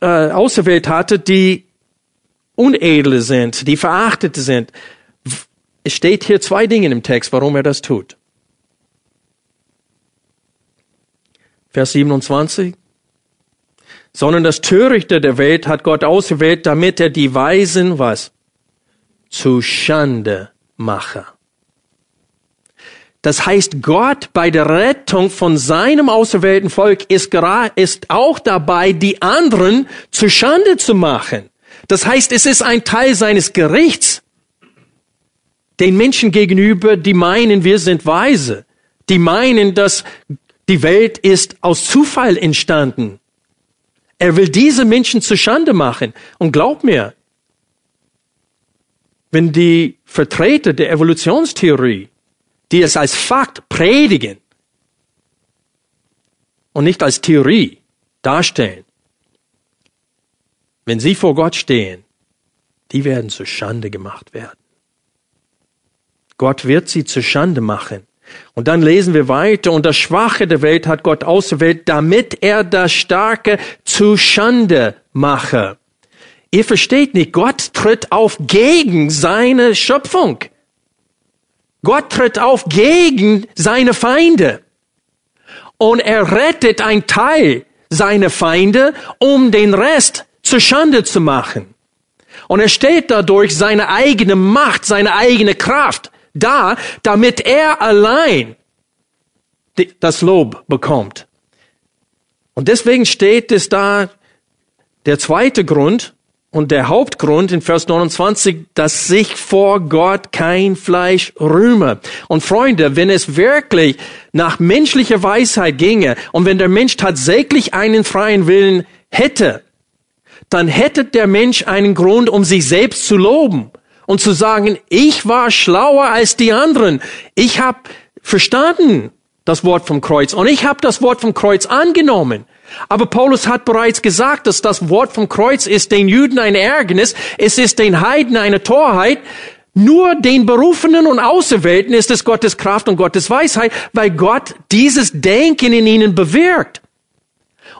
äh, auserwählt hatte, die unedle sind, die verachtete sind. Es steht hier zwei Dinge im Text, warum er das tut. Vers 27. Sondern das Törichte der Welt hat Gott auserwählt, damit er die Weisen was? Zu Schande mache. Das heißt, Gott bei der Rettung von seinem auserwählten Volk ist, ist auch dabei, die anderen zu Schande zu machen. Das heißt, es ist ein Teil seines Gerichts den Menschen gegenüber, die meinen, wir sind weise, die meinen, dass die Welt ist aus Zufall entstanden. Er will diese Menschen zu Schande machen. Und glaub mir, wenn die Vertreter der Evolutionstheorie, die es als Fakt predigen und nicht als Theorie darstellen, wenn sie vor Gott stehen, die werden zu Schande gemacht werden. Gott wird sie zu Schande machen. Und dann lesen wir weiter, und das Schwache der Welt hat Gott ausgewählt, damit er das Starke zu Schande mache. Ihr versteht nicht, Gott tritt auf gegen seine Schöpfung. Gott tritt auf gegen seine Feinde. Und er rettet ein Teil seiner Feinde, um den Rest zu Schande zu machen. Und er stellt dadurch seine eigene Macht, seine eigene Kraft da, damit er allein das Lob bekommt. Und deswegen steht es da, der zweite Grund und der Hauptgrund in Vers 29, dass sich vor Gott kein Fleisch rühme. Und Freunde, wenn es wirklich nach menschlicher Weisheit ginge und wenn der Mensch tatsächlich einen freien Willen hätte, dann hätte der Mensch einen Grund, um sich selbst zu loben und zu sagen, ich war schlauer als die anderen. Ich habe verstanden das Wort vom Kreuz und ich habe das Wort vom Kreuz angenommen. Aber Paulus hat bereits gesagt, dass das Wort vom Kreuz ist den Juden ein Ärgernis, es ist den Heiden eine Torheit. Nur den Berufenen und Auserwählten ist es Gottes Kraft und Gottes Weisheit, weil Gott dieses Denken in ihnen bewirkt.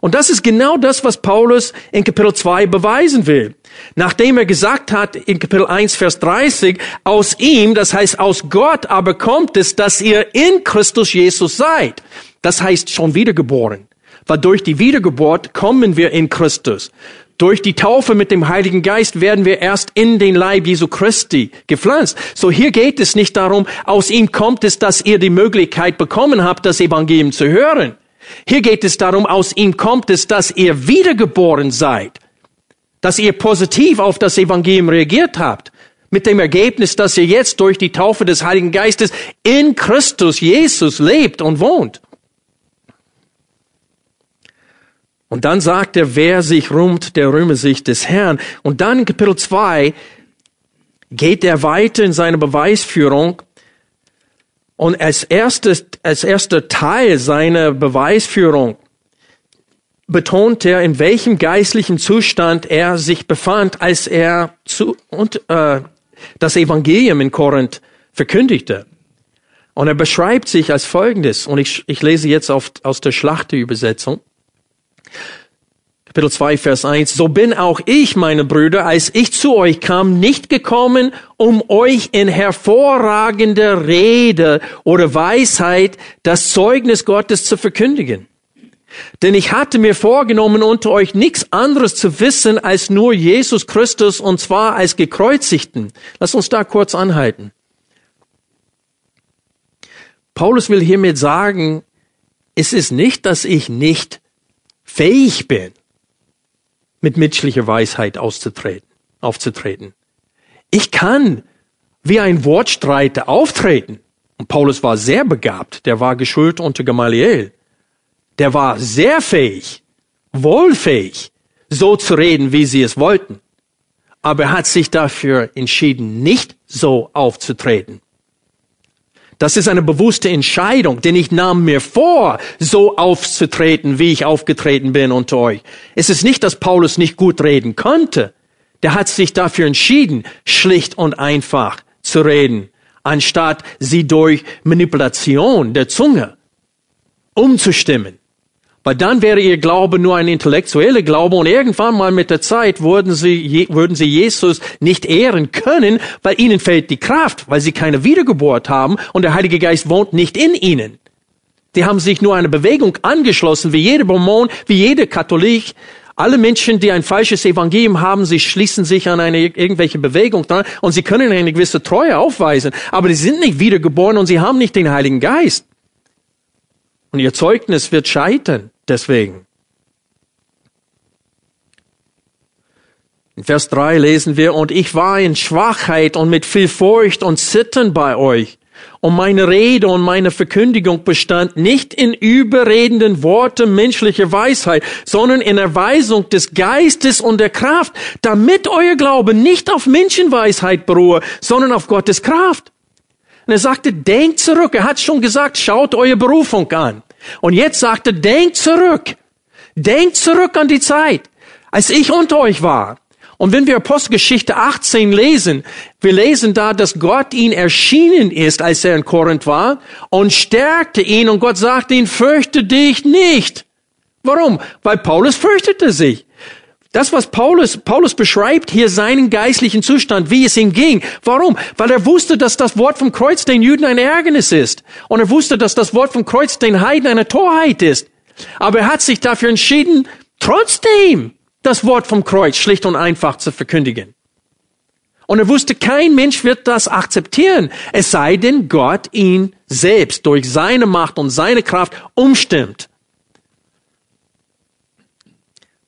Und das ist genau das, was Paulus in Kapitel 2 beweisen will. Nachdem er gesagt hat in Kapitel 1, Vers 30, aus ihm, das heißt aus Gott, aber kommt es, dass ihr in Christus Jesus seid. Das heißt schon wiedergeboren. Weil durch die Wiedergeburt kommen wir in Christus. Durch die Taufe mit dem Heiligen Geist werden wir erst in den Leib Jesu Christi gepflanzt. So hier geht es nicht darum, aus ihm kommt es, dass ihr die Möglichkeit bekommen habt, das Evangelium zu hören. Hier geht es darum, aus ihm kommt es, dass ihr wiedergeboren seid, dass ihr positiv auf das Evangelium reagiert habt, mit dem Ergebnis, dass ihr jetzt durch die Taufe des Heiligen Geistes in Christus Jesus lebt und wohnt. Und dann sagt er, wer sich rühmt, der rühme sich des Herrn. Und dann in Kapitel 2 geht er weiter in seine Beweisführung und als erstes, als erster Teil seiner Beweisführung betont er, in welchem geistlichen Zustand er sich befand, als er zu, und, äh, das Evangelium in Korinth verkündigte. Und er beschreibt sich als folgendes, und ich, ich lese jetzt auf, aus der Schlachteübersetzung. Kapitel 2, Vers 1. So bin auch ich, meine Brüder, als ich zu euch kam, nicht gekommen, um euch in hervorragender Rede oder Weisheit das Zeugnis Gottes zu verkündigen. Denn ich hatte mir vorgenommen, unter euch nichts anderes zu wissen als nur Jesus Christus und zwar als gekreuzigten. Lass uns da kurz anhalten. Paulus will hiermit sagen, es ist nicht, dass ich nicht fähig bin, mit menschlicher Weisheit auszutreten, aufzutreten. Ich kann wie ein Wortstreiter auftreten. Und Paulus war sehr begabt, der war geschult unter Gamaliel. Der war sehr fähig, wohlfähig, so zu reden, wie sie es wollten. Aber er hat sich dafür entschieden, nicht so aufzutreten. Das ist eine bewusste Entscheidung, denn ich nahm mir vor, so aufzutreten, wie ich aufgetreten bin unter euch. Es ist nicht, dass Paulus nicht gut reden konnte. Der hat sich dafür entschieden, schlicht und einfach zu reden, anstatt sie durch Manipulation der Zunge umzustimmen. Weil dann wäre ihr Glaube nur ein intellektueller Glaube und irgendwann mal mit der Zeit würden sie, würden sie Jesus nicht ehren können, weil ihnen fehlt die Kraft, weil sie keine Wiedergeburt haben und der Heilige Geist wohnt nicht in ihnen. Die haben sich nur eine Bewegung angeschlossen, wie jeder Mormon, wie jeder Katholik. Alle Menschen, die ein falsches Evangelium haben, sie schließen sich an eine irgendwelche Bewegung dran und sie können eine gewisse Treue aufweisen, aber sie sind nicht wiedergeboren und sie haben nicht den Heiligen Geist. Und ihr Zeugnis wird scheitern deswegen. In Vers 3 lesen wir, und ich war in Schwachheit und mit viel Furcht und Zittern bei euch. Und meine Rede und meine Verkündigung bestand nicht in überredenden Worten menschlicher Weisheit, sondern in Erweisung des Geistes und der Kraft, damit euer Glaube nicht auf Menschenweisheit beruhe, sondern auf Gottes Kraft. Und er sagte, denkt zurück. Er hat schon gesagt, schaut eure Berufung an. Und jetzt sagt er, denkt zurück. Denkt zurück an die Zeit, als ich unter euch war. Und wenn wir Apostelgeschichte 18 lesen, wir lesen da, dass Gott ihn erschienen ist, als er in Korinth war und stärkte ihn und Gott sagte ihn, fürchte dich nicht. Warum? Weil Paulus fürchtete sich. Das, was Paulus, Paulus beschreibt hier seinen geistlichen Zustand, wie es ihm ging. Warum? Weil er wusste, dass das Wort vom Kreuz den Juden ein Ärgernis ist. Und er wusste, dass das Wort vom Kreuz den Heiden eine Torheit ist. Aber er hat sich dafür entschieden, trotzdem das Wort vom Kreuz schlicht und einfach zu verkündigen. Und er wusste, kein Mensch wird das akzeptieren, es sei denn Gott ihn selbst durch seine Macht und seine Kraft umstimmt.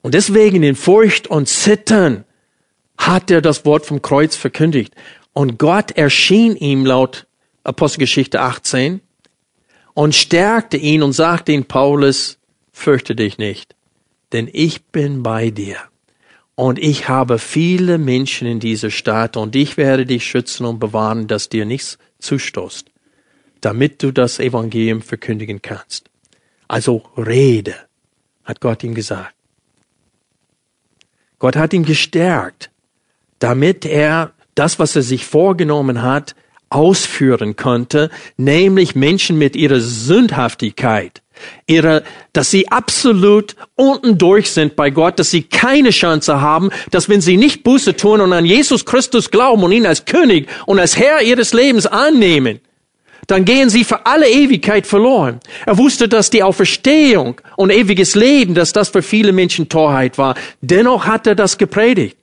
Und deswegen in Furcht und Zittern hat er das Wort vom Kreuz verkündigt. Und Gott erschien ihm laut Apostelgeschichte 18 und stärkte ihn und sagte ihm, Paulus, fürchte dich nicht, denn ich bin bei dir. Und ich habe viele Menschen in dieser Stadt und ich werde dich schützen und bewahren, dass dir nichts zustoßt, damit du das Evangelium verkündigen kannst. Also rede, hat Gott ihm gesagt. Gott hat ihn gestärkt, damit er das, was er sich vorgenommen hat, ausführen konnte, nämlich Menschen mit ihrer Sündhaftigkeit, ihre, dass sie absolut unten durch sind bei Gott, dass sie keine Chance haben, dass wenn sie nicht Buße tun und an Jesus Christus glauben und ihn als König und als Herr ihres Lebens annehmen, dann gehen sie für alle Ewigkeit verloren. Er wusste, dass die Auferstehung und ewiges Leben, dass das für viele Menschen Torheit war. Dennoch hat er das gepredigt.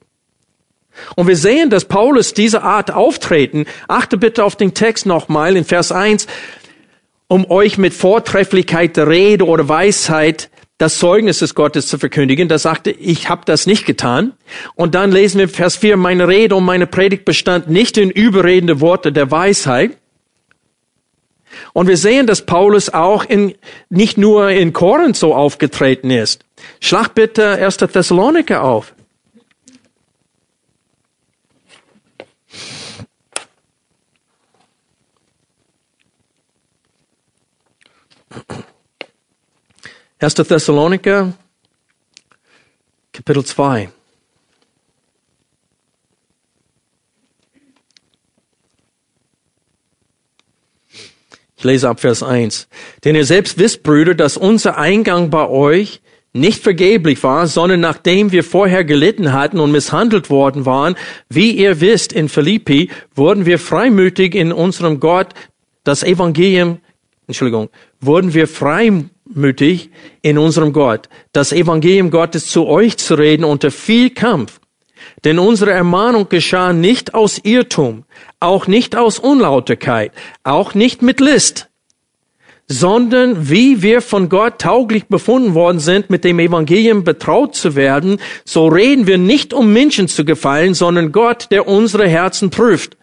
Und wir sehen, dass Paulus diese Art auftreten, achte bitte auf den Text nochmal in Vers 1, um euch mit Vortrefflichkeit der Rede oder Weisheit das Zeugnis des Gottes zu verkündigen. Da sagte, ich habe das nicht getan. Und dann lesen wir Vers 4, meine Rede und meine Predigt bestand nicht in überredende Worte der Weisheit, und wir sehen, dass Paulus auch in, nicht nur in Korinth so aufgetreten ist. Schlag bitte 1. Thessaloniker auf. Erster Thessaloniker, Kapitel 2. Ich lese ab Vers 1. Denn ihr selbst wisst, Brüder, dass unser Eingang bei euch nicht vergeblich war, sondern nachdem wir vorher gelitten hatten und misshandelt worden waren, wie ihr wisst, in Philippi wurden wir freimütig in unserem Gott das Evangelium, Entschuldigung, wurden wir freimütig in unserem Gott, das Evangelium Gottes zu euch zu reden unter viel Kampf. Denn unsere Ermahnung geschah nicht aus Irrtum, auch nicht aus Unlauterkeit, auch nicht mit List, sondern wie wir von Gott tauglich befunden worden sind, mit dem Evangelium betraut zu werden, so reden wir nicht um Menschen zu gefallen, sondern Gott, der unsere Herzen prüft.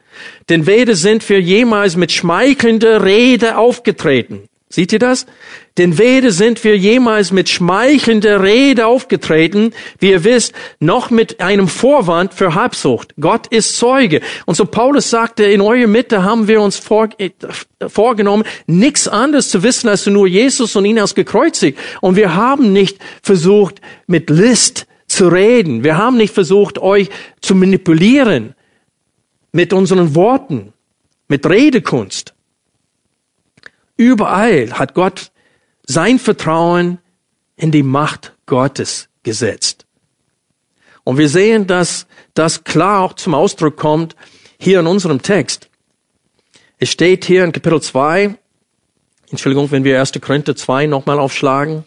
Denn weder sind wir jemals mit schmeichelnder Rede aufgetreten, Seht ihr das? Denn weder sind wir jemals mit schmeichelnder Rede aufgetreten, wie ihr wisst, noch mit einem Vorwand für Habsucht. Gott ist Zeuge. Und so Paulus sagte, in eurer Mitte haben wir uns vor, äh, vorgenommen, nichts anderes zu wissen als nur Jesus und ihn als gekreuzigt. Und wir haben nicht versucht, mit List zu reden. Wir haben nicht versucht, euch zu manipulieren mit unseren Worten, mit Redekunst. Überall hat Gott sein Vertrauen in die Macht Gottes gesetzt. Und wir sehen, dass das klar auch zum Ausdruck kommt hier in unserem Text. Es steht hier in Kapitel 2, Entschuldigung, wenn wir 1. Korinther 2 nochmal aufschlagen,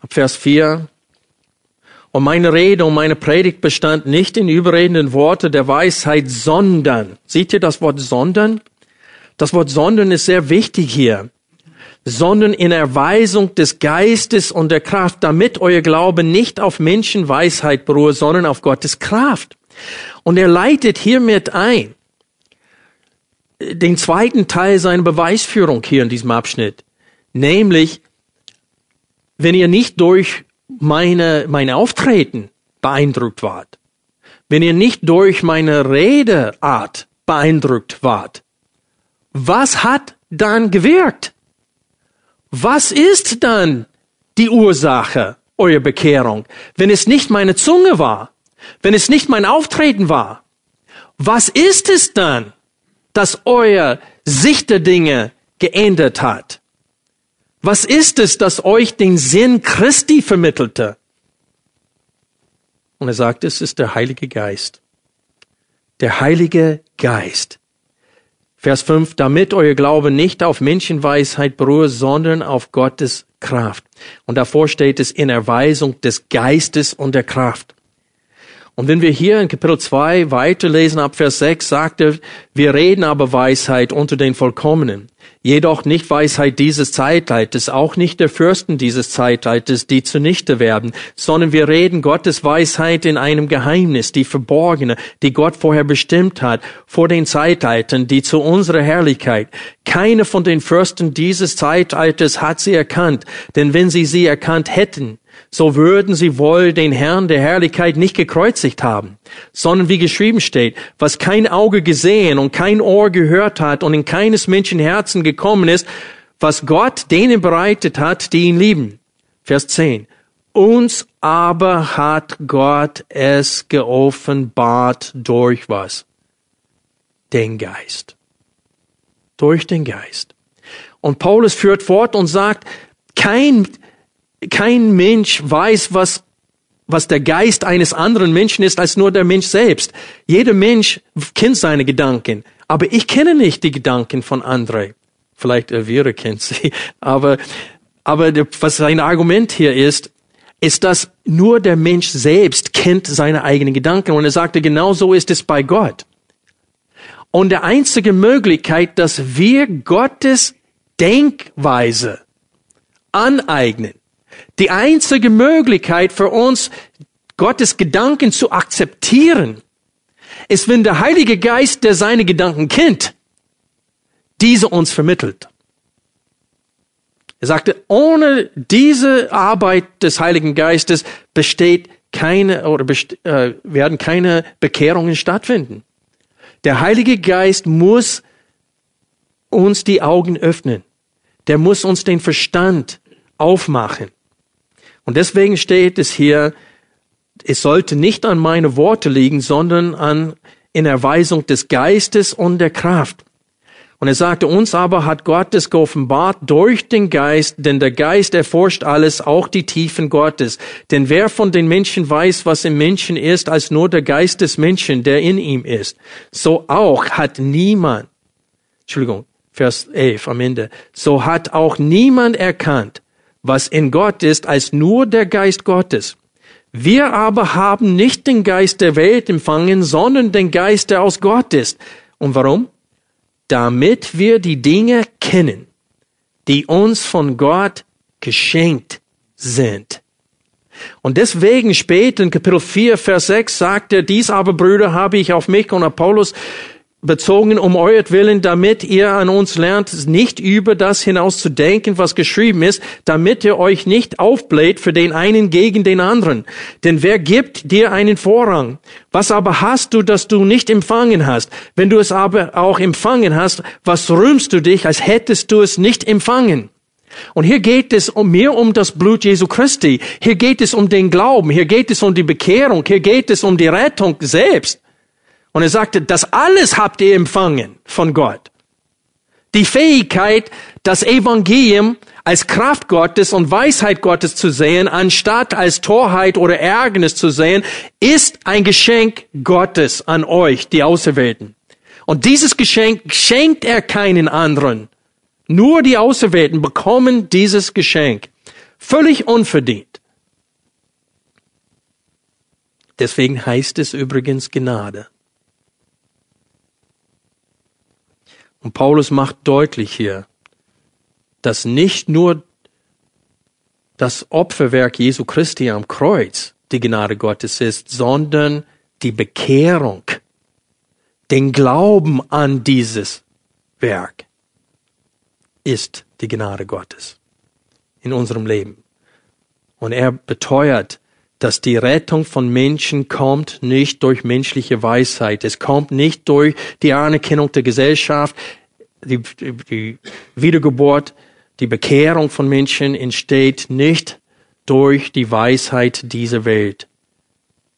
ab Vers 4. Und meine Rede und meine Predigt bestand nicht in überredenden Worte der Weisheit, sondern, seht ihr das Wort sondern? Das Wort sondern ist sehr wichtig hier. Sondern in Erweisung des Geistes und der Kraft, damit euer Glaube nicht auf Menschenweisheit beruhe, sondern auf Gottes Kraft. Und er leitet hiermit ein den zweiten Teil seiner Beweisführung hier in diesem Abschnitt. Nämlich, wenn ihr nicht durch meine, meine Auftreten beeindruckt wart, wenn ihr nicht durch meine Redeart beeindruckt wart, was hat dann gewirkt? Was ist dann die Ursache eurer Bekehrung, wenn es nicht meine Zunge war, wenn es nicht mein Auftreten war? Was ist es dann, dass euer Sicht der Dinge geändert hat? Was ist es, das euch den Sinn Christi vermittelte? Und er sagt, es ist der Heilige Geist. Der Heilige Geist. Vers 5, damit euer Glaube nicht auf Menschenweisheit beruhe, sondern auf Gottes Kraft. Und davor steht es in Erweisung des Geistes und der Kraft. Und wenn wir hier in Kapitel 2 weiterlesen ab Vers 6, sagt er, wir reden aber Weisheit unter den Vollkommenen. Jedoch nicht Weisheit dieses Zeitalters, auch nicht der Fürsten dieses Zeitalters, die zunichte werden, sondern wir reden Gottes Weisheit in einem Geheimnis, die verborgene, die Gott vorher bestimmt hat, vor den Zeitaltern, die zu unserer Herrlichkeit. Keine von den Fürsten dieses Zeitalters hat sie erkannt, denn wenn sie sie erkannt hätten, so würden sie wohl den Herrn der Herrlichkeit nicht gekreuzigt haben, sondern wie geschrieben steht, was kein Auge gesehen und kein Ohr gehört hat und in keines Menschen Herzen gekommen ist, was Gott denen bereitet hat, die ihn lieben. Vers 10. Uns aber hat Gott es geoffenbart durch was? Den Geist. Durch den Geist. Und Paulus führt fort und sagt, kein kein Mensch weiß, was, was der Geist eines anderen Menschen ist, als nur der Mensch selbst. Jeder Mensch kennt seine Gedanken, aber ich kenne nicht die Gedanken von anderen. Vielleicht Elvira kennt sie, aber, aber was sein Argument hier ist, ist, dass nur der Mensch selbst kennt seine eigenen Gedanken. Und er sagte, genau so ist es bei Gott. Und der einzige Möglichkeit, dass wir Gottes Denkweise aneignen, die einzige Möglichkeit für uns, Gottes Gedanken zu akzeptieren, ist, wenn der Heilige Geist, der seine Gedanken kennt, diese uns vermittelt. Er sagte, ohne diese Arbeit des Heiligen Geistes besteht keine oder best, äh, werden keine Bekehrungen stattfinden. Der Heilige Geist muss uns die Augen öffnen. Der muss uns den Verstand aufmachen. Und deswegen steht es hier, es sollte nicht an meine Worte liegen, sondern an in Erweisung des Geistes und der Kraft. Und er sagte, uns aber hat Gott es geoffenbart durch den Geist, denn der Geist erforscht alles, auch die Tiefen Gottes. Denn wer von den Menschen weiß, was im Menschen ist, als nur der Geist des Menschen, der in ihm ist, so auch hat niemand, Entschuldigung, Vers 11 am Ende, so hat auch niemand erkannt, was in Gott ist, als nur der Geist Gottes. Wir aber haben nicht den Geist der Welt empfangen, sondern den Geist, der aus Gott ist. Und warum? Damit wir die Dinge kennen, die uns von Gott geschenkt sind. Und deswegen später in Kapitel 4, Vers 6 sagt er, dies aber, Brüder, habe ich auf mich und Paulus bezogen um euretwillen, damit ihr an uns lernt, nicht über das hinaus zu denken, was geschrieben ist, damit ihr euch nicht aufbläht für den einen gegen den anderen. Denn wer gibt dir einen Vorrang? Was aber hast du, das du nicht empfangen hast? Wenn du es aber auch empfangen hast, was rühmst du dich, als hättest du es nicht empfangen? Und hier geht es um mehr um das Blut Jesu Christi. Hier geht es um den Glauben. Hier geht es um die Bekehrung. Hier geht es um die Rettung selbst. Und er sagte, das alles habt ihr empfangen von Gott. Die Fähigkeit, das Evangelium als Kraft Gottes und Weisheit Gottes zu sehen, anstatt als Torheit oder Ärgernis zu sehen, ist ein Geschenk Gottes an euch, die Auserwählten. Und dieses Geschenk schenkt er keinen anderen. Nur die Auserwählten bekommen dieses Geschenk. Völlig unverdient. Deswegen heißt es übrigens Gnade. Und Paulus macht deutlich hier, dass nicht nur das Opferwerk Jesu Christi am Kreuz die Gnade Gottes ist, sondern die Bekehrung, den Glauben an dieses Werk ist die Gnade Gottes in unserem Leben. Und er beteuert, dass die Rettung von Menschen kommt nicht durch menschliche Weisheit. Es kommt nicht durch die Anerkennung der Gesellschaft. Die, die, Wiedergeburt, die Bekehrung von Menschen entsteht nicht durch die Weisheit dieser Welt.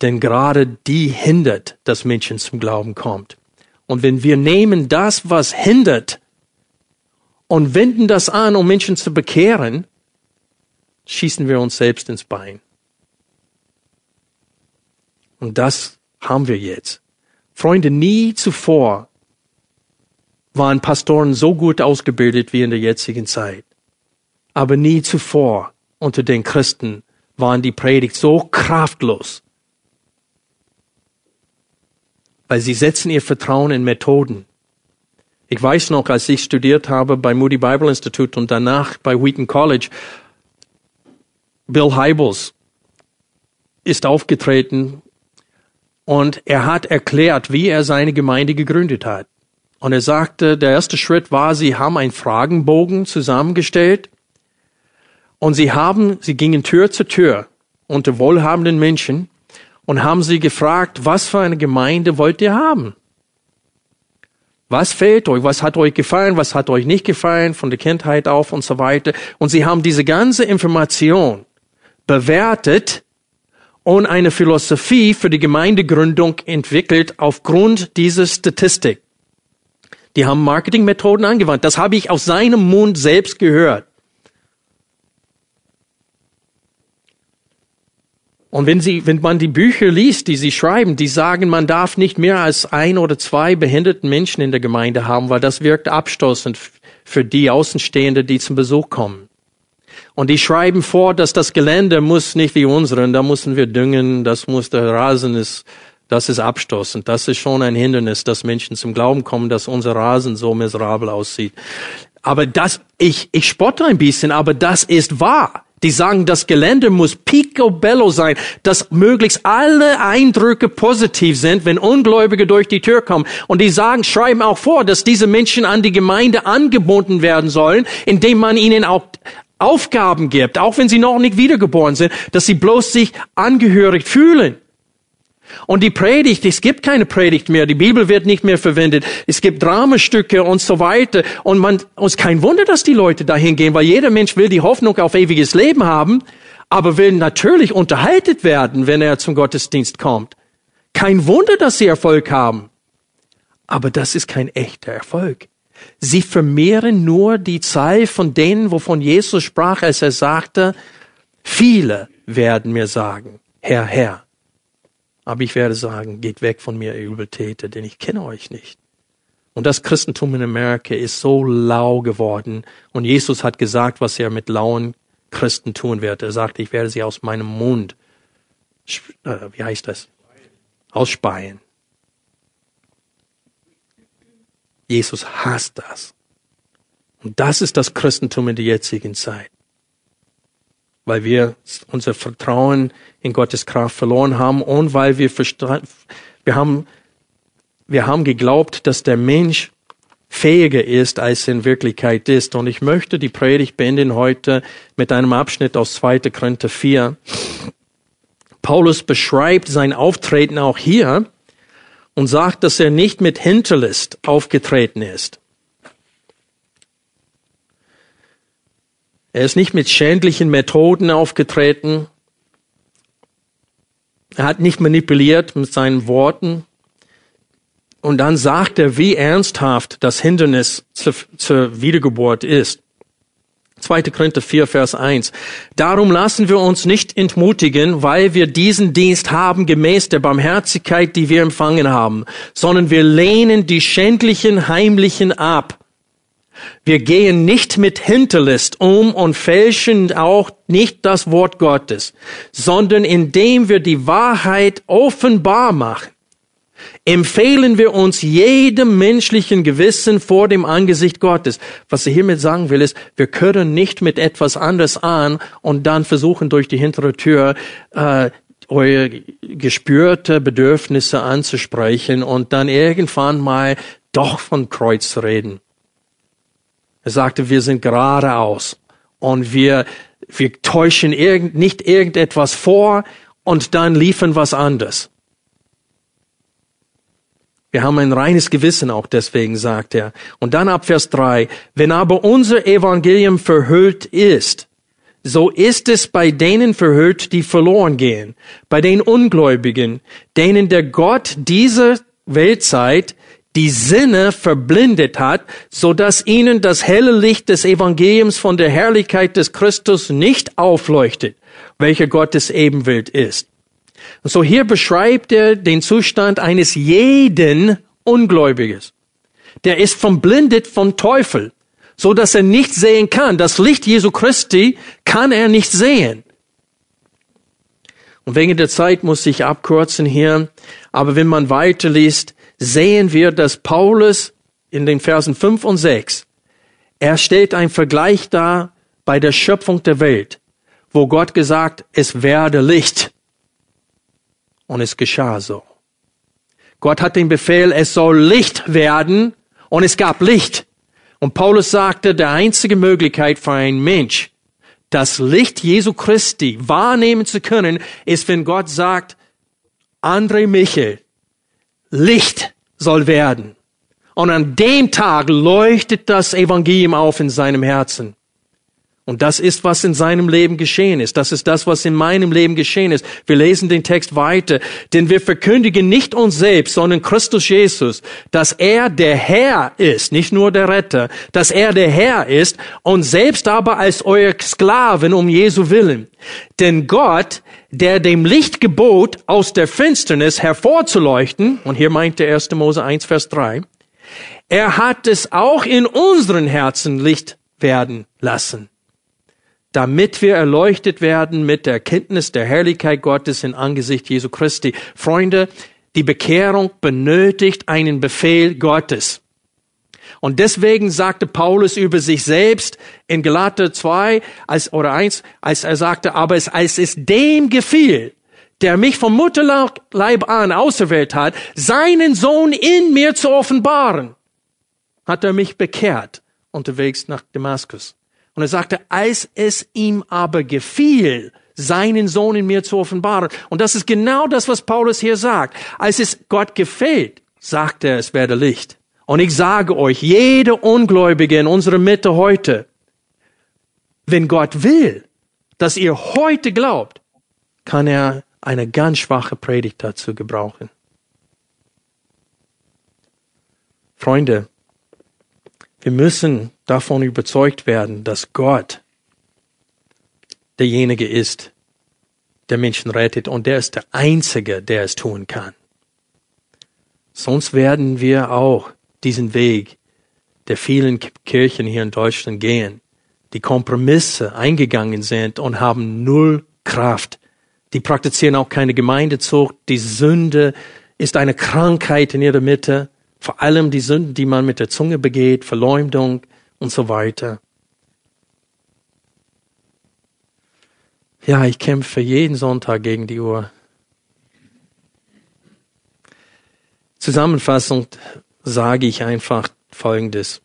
Denn gerade die hindert, dass Menschen zum Glauben kommt. Und wenn wir nehmen das, was hindert, und wenden das an, um Menschen zu bekehren, schießen wir uns selbst ins Bein. Und das haben wir jetzt. Freunde, nie zuvor waren Pastoren so gut ausgebildet wie in der jetzigen Zeit. Aber nie zuvor unter den Christen waren die Predigt so kraftlos. Weil sie setzen ihr Vertrauen in Methoden. Ich weiß noch, als ich studiert habe bei Moody Bible Institute und danach bei Wheaton College, Bill Hybels ist aufgetreten und er hat erklärt, wie er seine Gemeinde gegründet hat. Und er sagte, der erste Schritt war, sie haben einen Fragenbogen zusammengestellt und sie haben, sie gingen Tür zu Tür unter wohlhabenden Menschen und haben sie gefragt, was für eine Gemeinde wollt ihr haben? Was fehlt euch? Was hat euch gefallen? Was hat euch nicht gefallen? Von der Kindheit auf und so weiter. Und sie haben diese ganze Information bewertet und eine Philosophie für die Gemeindegründung entwickelt aufgrund dieser Statistik. Die haben Marketingmethoden angewandt. Das habe ich aus seinem Mund selbst gehört. Und wenn sie, wenn man die Bücher liest, die sie schreiben, die sagen, man darf nicht mehr als ein oder zwei behinderten Menschen in der Gemeinde haben, weil das wirkt abstoßend für die Außenstehende, die zum Besuch kommen. Und die schreiben vor, dass das Gelände muss nicht wie unseren, da müssen wir düngen, das muss der Rasen ist, das ist abstoßend. Das ist schon ein Hindernis, dass Menschen zum Glauben kommen, dass unser Rasen so miserabel aussieht. Aber das, ich, ich spotte ein bisschen, aber das ist wahr. Die sagen, das Gelände muss picobello sein, dass möglichst alle Eindrücke positiv sind, wenn Ungläubige durch die Tür kommen. Und die sagen, schreiben auch vor, dass diese Menschen an die Gemeinde angebunden werden sollen, indem man ihnen auch Aufgaben gibt, auch wenn sie noch nicht wiedergeboren sind, dass sie bloß sich angehörig fühlen. Und die Predigt, es gibt keine Predigt mehr, die Bibel wird nicht mehr verwendet, es gibt Dramastücke und so weiter. Und man, uns kein Wunder, dass die Leute dahin gehen, weil jeder Mensch will die Hoffnung auf ewiges Leben haben, aber will natürlich unterhaltet werden, wenn er zum Gottesdienst kommt. Kein Wunder, dass sie Erfolg haben. Aber das ist kein echter Erfolg. Sie vermehren nur die Zahl von denen, wovon Jesus sprach, als er sagte, viele werden mir sagen, Herr, Herr. Aber ich werde sagen, geht weg von mir, ihr Übeltäter, denn ich kenne euch nicht. Und das Christentum in Amerika ist so lau geworden. Und Jesus hat gesagt, was er mit lauen Christen tun wird. Er sagt, ich werde sie aus meinem Mund, äh, wie heißt das? Ausspeien. Jesus hasst das. Und das ist das Christentum in der jetzigen Zeit. Weil wir unser Vertrauen in Gottes Kraft verloren haben und weil wir, wir haben wir haben geglaubt, dass der Mensch fähiger ist, als er in Wirklichkeit ist. Und ich möchte die Predigt beenden heute mit einem Abschnitt aus 2. Korinther 4. Paulus beschreibt sein Auftreten auch hier und sagt, dass er nicht mit Hinterlist aufgetreten ist. Er ist nicht mit schändlichen Methoden aufgetreten. Er hat nicht manipuliert mit seinen Worten. Und dann sagt er, wie ernsthaft das Hindernis zur, Wiedergeburt ist. 2. Korinther 4, Vers 1. Darum lassen wir uns nicht entmutigen, weil wir diesen Dienst haben gemäß der Barmherzigkeit, die wir empfangen haben, sondern wir lehnen die schändlichen, heimlichen ab. Wir gehen nicht mit Hinterlist um und fälschen auch nicht das Wort Gottes, sondern indem wir die Wahrheit offenbar machen empfehlen wir uns jedem menschlichen Gewissen vor dem Angesicht Gottes. Was ich hiermit sagen will, ist, wir können nicht mit etwas anderes an und dann versuchen durch die hintere Tür äh, eure gespürte Bedürfnisse anzusprechen und dann irgendwann mal doch von Kreuz reden. Er sagte, wir sind geradeaus und wir, wir täuschen irgend, nicht irgendetwas vor und dann liefern was anderes. Wir haben ein reines Gewissen auch deswegen, sagt er. Und dann ab Vers 3, wenn aber unser Evangelium verhüllt ist, so ist es bei denen verhüllt, die verloren gehen, bei den Ungläubigen, denen der Gott dieser Weltzeit die Sinne verblindet hat, so dass ihnen das helle Licht des Evangeliums von der Herrlichkeit des Christus nicht aufleuchtet, welcher Gottes Ebenbild ist. Und so hier beschreibt er den Zustand eines jeden Ungläubiges. Der ist verblindet vom Teufel, so dass er nicht sehen kann. Das Licht Jesu Christi kann er nicht sehen. Und wegen der Zeit muss ich abkürzen hier. Aber wenn man weiterliest, sehen wir, dass Paulus in den Versen 5 und 6, er stellt einen Vergleich dar bei der Schöpfung der Welt, wo Gott gesagt, es werde Licht. Und es geschah so. Gott hat den Befehl, es soll Licht werden und es gab Licht. Und Paulus sagte, der einzige Möglichkeit für einen Mensch, das Licht Jesu Christi wahrnehmen zu können, ist, wenn Gott sagt, André Michel, Licht soll werden. Und an dem Tag leuchtet das Evangelium auf in seinem Herzen. Und das ist, was in seinem Leben geschehen ist. Das ist das, was in meinem Leben geschehen ist. Wir lesen den Text weiter. Denn wir verkündigen nicht uns selbst, sondern Christus Jesus, dass er der Herr ist, nicht nur der Retter, dass er der Herr ist und selbst aber als euer Sklaven um Jesu willen. Denn Gott, der dem Licht gebot, aus der Finsternis hervorzuleuchten, und hier meint der 1. Mose 1, Vers 3, er hat es auch in unseren Herzen Licht werden lassen damit wir erleuchtet werden mit der Kenntnis der Herrlichkeit Gottes in Angesicht Jesu Christi. Freunde, die Bekehrung benötigt einen Befehl Gottes. Und deswegen sagte Paulus über sich selbst in Galater 2 als, oder 1, als er sagte, aber es, als es dem gefiel, der mich vom Mutterleib an auserwählt hat, seinen Sohn in mir zu offenbaren, hat er mich bekehrt unterwegs nach Damaskus. Und er sagte, als es ihm aber gefiel, seinen Sohn in mir zu offenbaren. Und das ist genau das, was Paulus hier sagt. Als es Gott gefällt, sagt er, es werde Licht. Und ich sage euch, jede Ungläubige in unserer Mitte heute, wenn Gott will, dass ihr heute glaubt, kann er eine ganz schwache Predigt dazu gebrauchen. Freunde, wir müssen davon überzeugt werden, dass Gott derjenige ist, der Menschen rettet und der ist der Einzige, der es tun kann. Sonst werden wir auch diesen Weg der vielen Kirchen hier in Deutschland gehen, die Kompromisse eingegangen sind und haben null Kraft. Die praktizieren auch keine Gemeindezucht. Die Sünde ist eine Krankheit in ihrer Mitte. Vor allem die Sünden, die man mit der Zunge begeht, Verleumdung und so weiter. Ja, ich kämpfe jeden Sonntag gegen die Uhr. Zusammenfassend sage ich einfach Folgendes.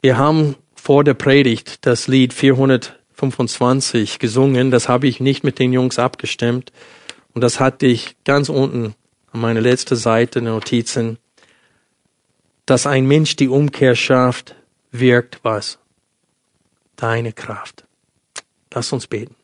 Wir haben vor der Predigt das Lied 425 gesungen. Das habe ich nicht mit den Jungs abgestimmt. Und das hatte ich ganz unten an meiner letzten Seite der Notizen. Dass ein Mensch die Umkehr schafft, wirkt was? Deine Kraft. Lass uns beten.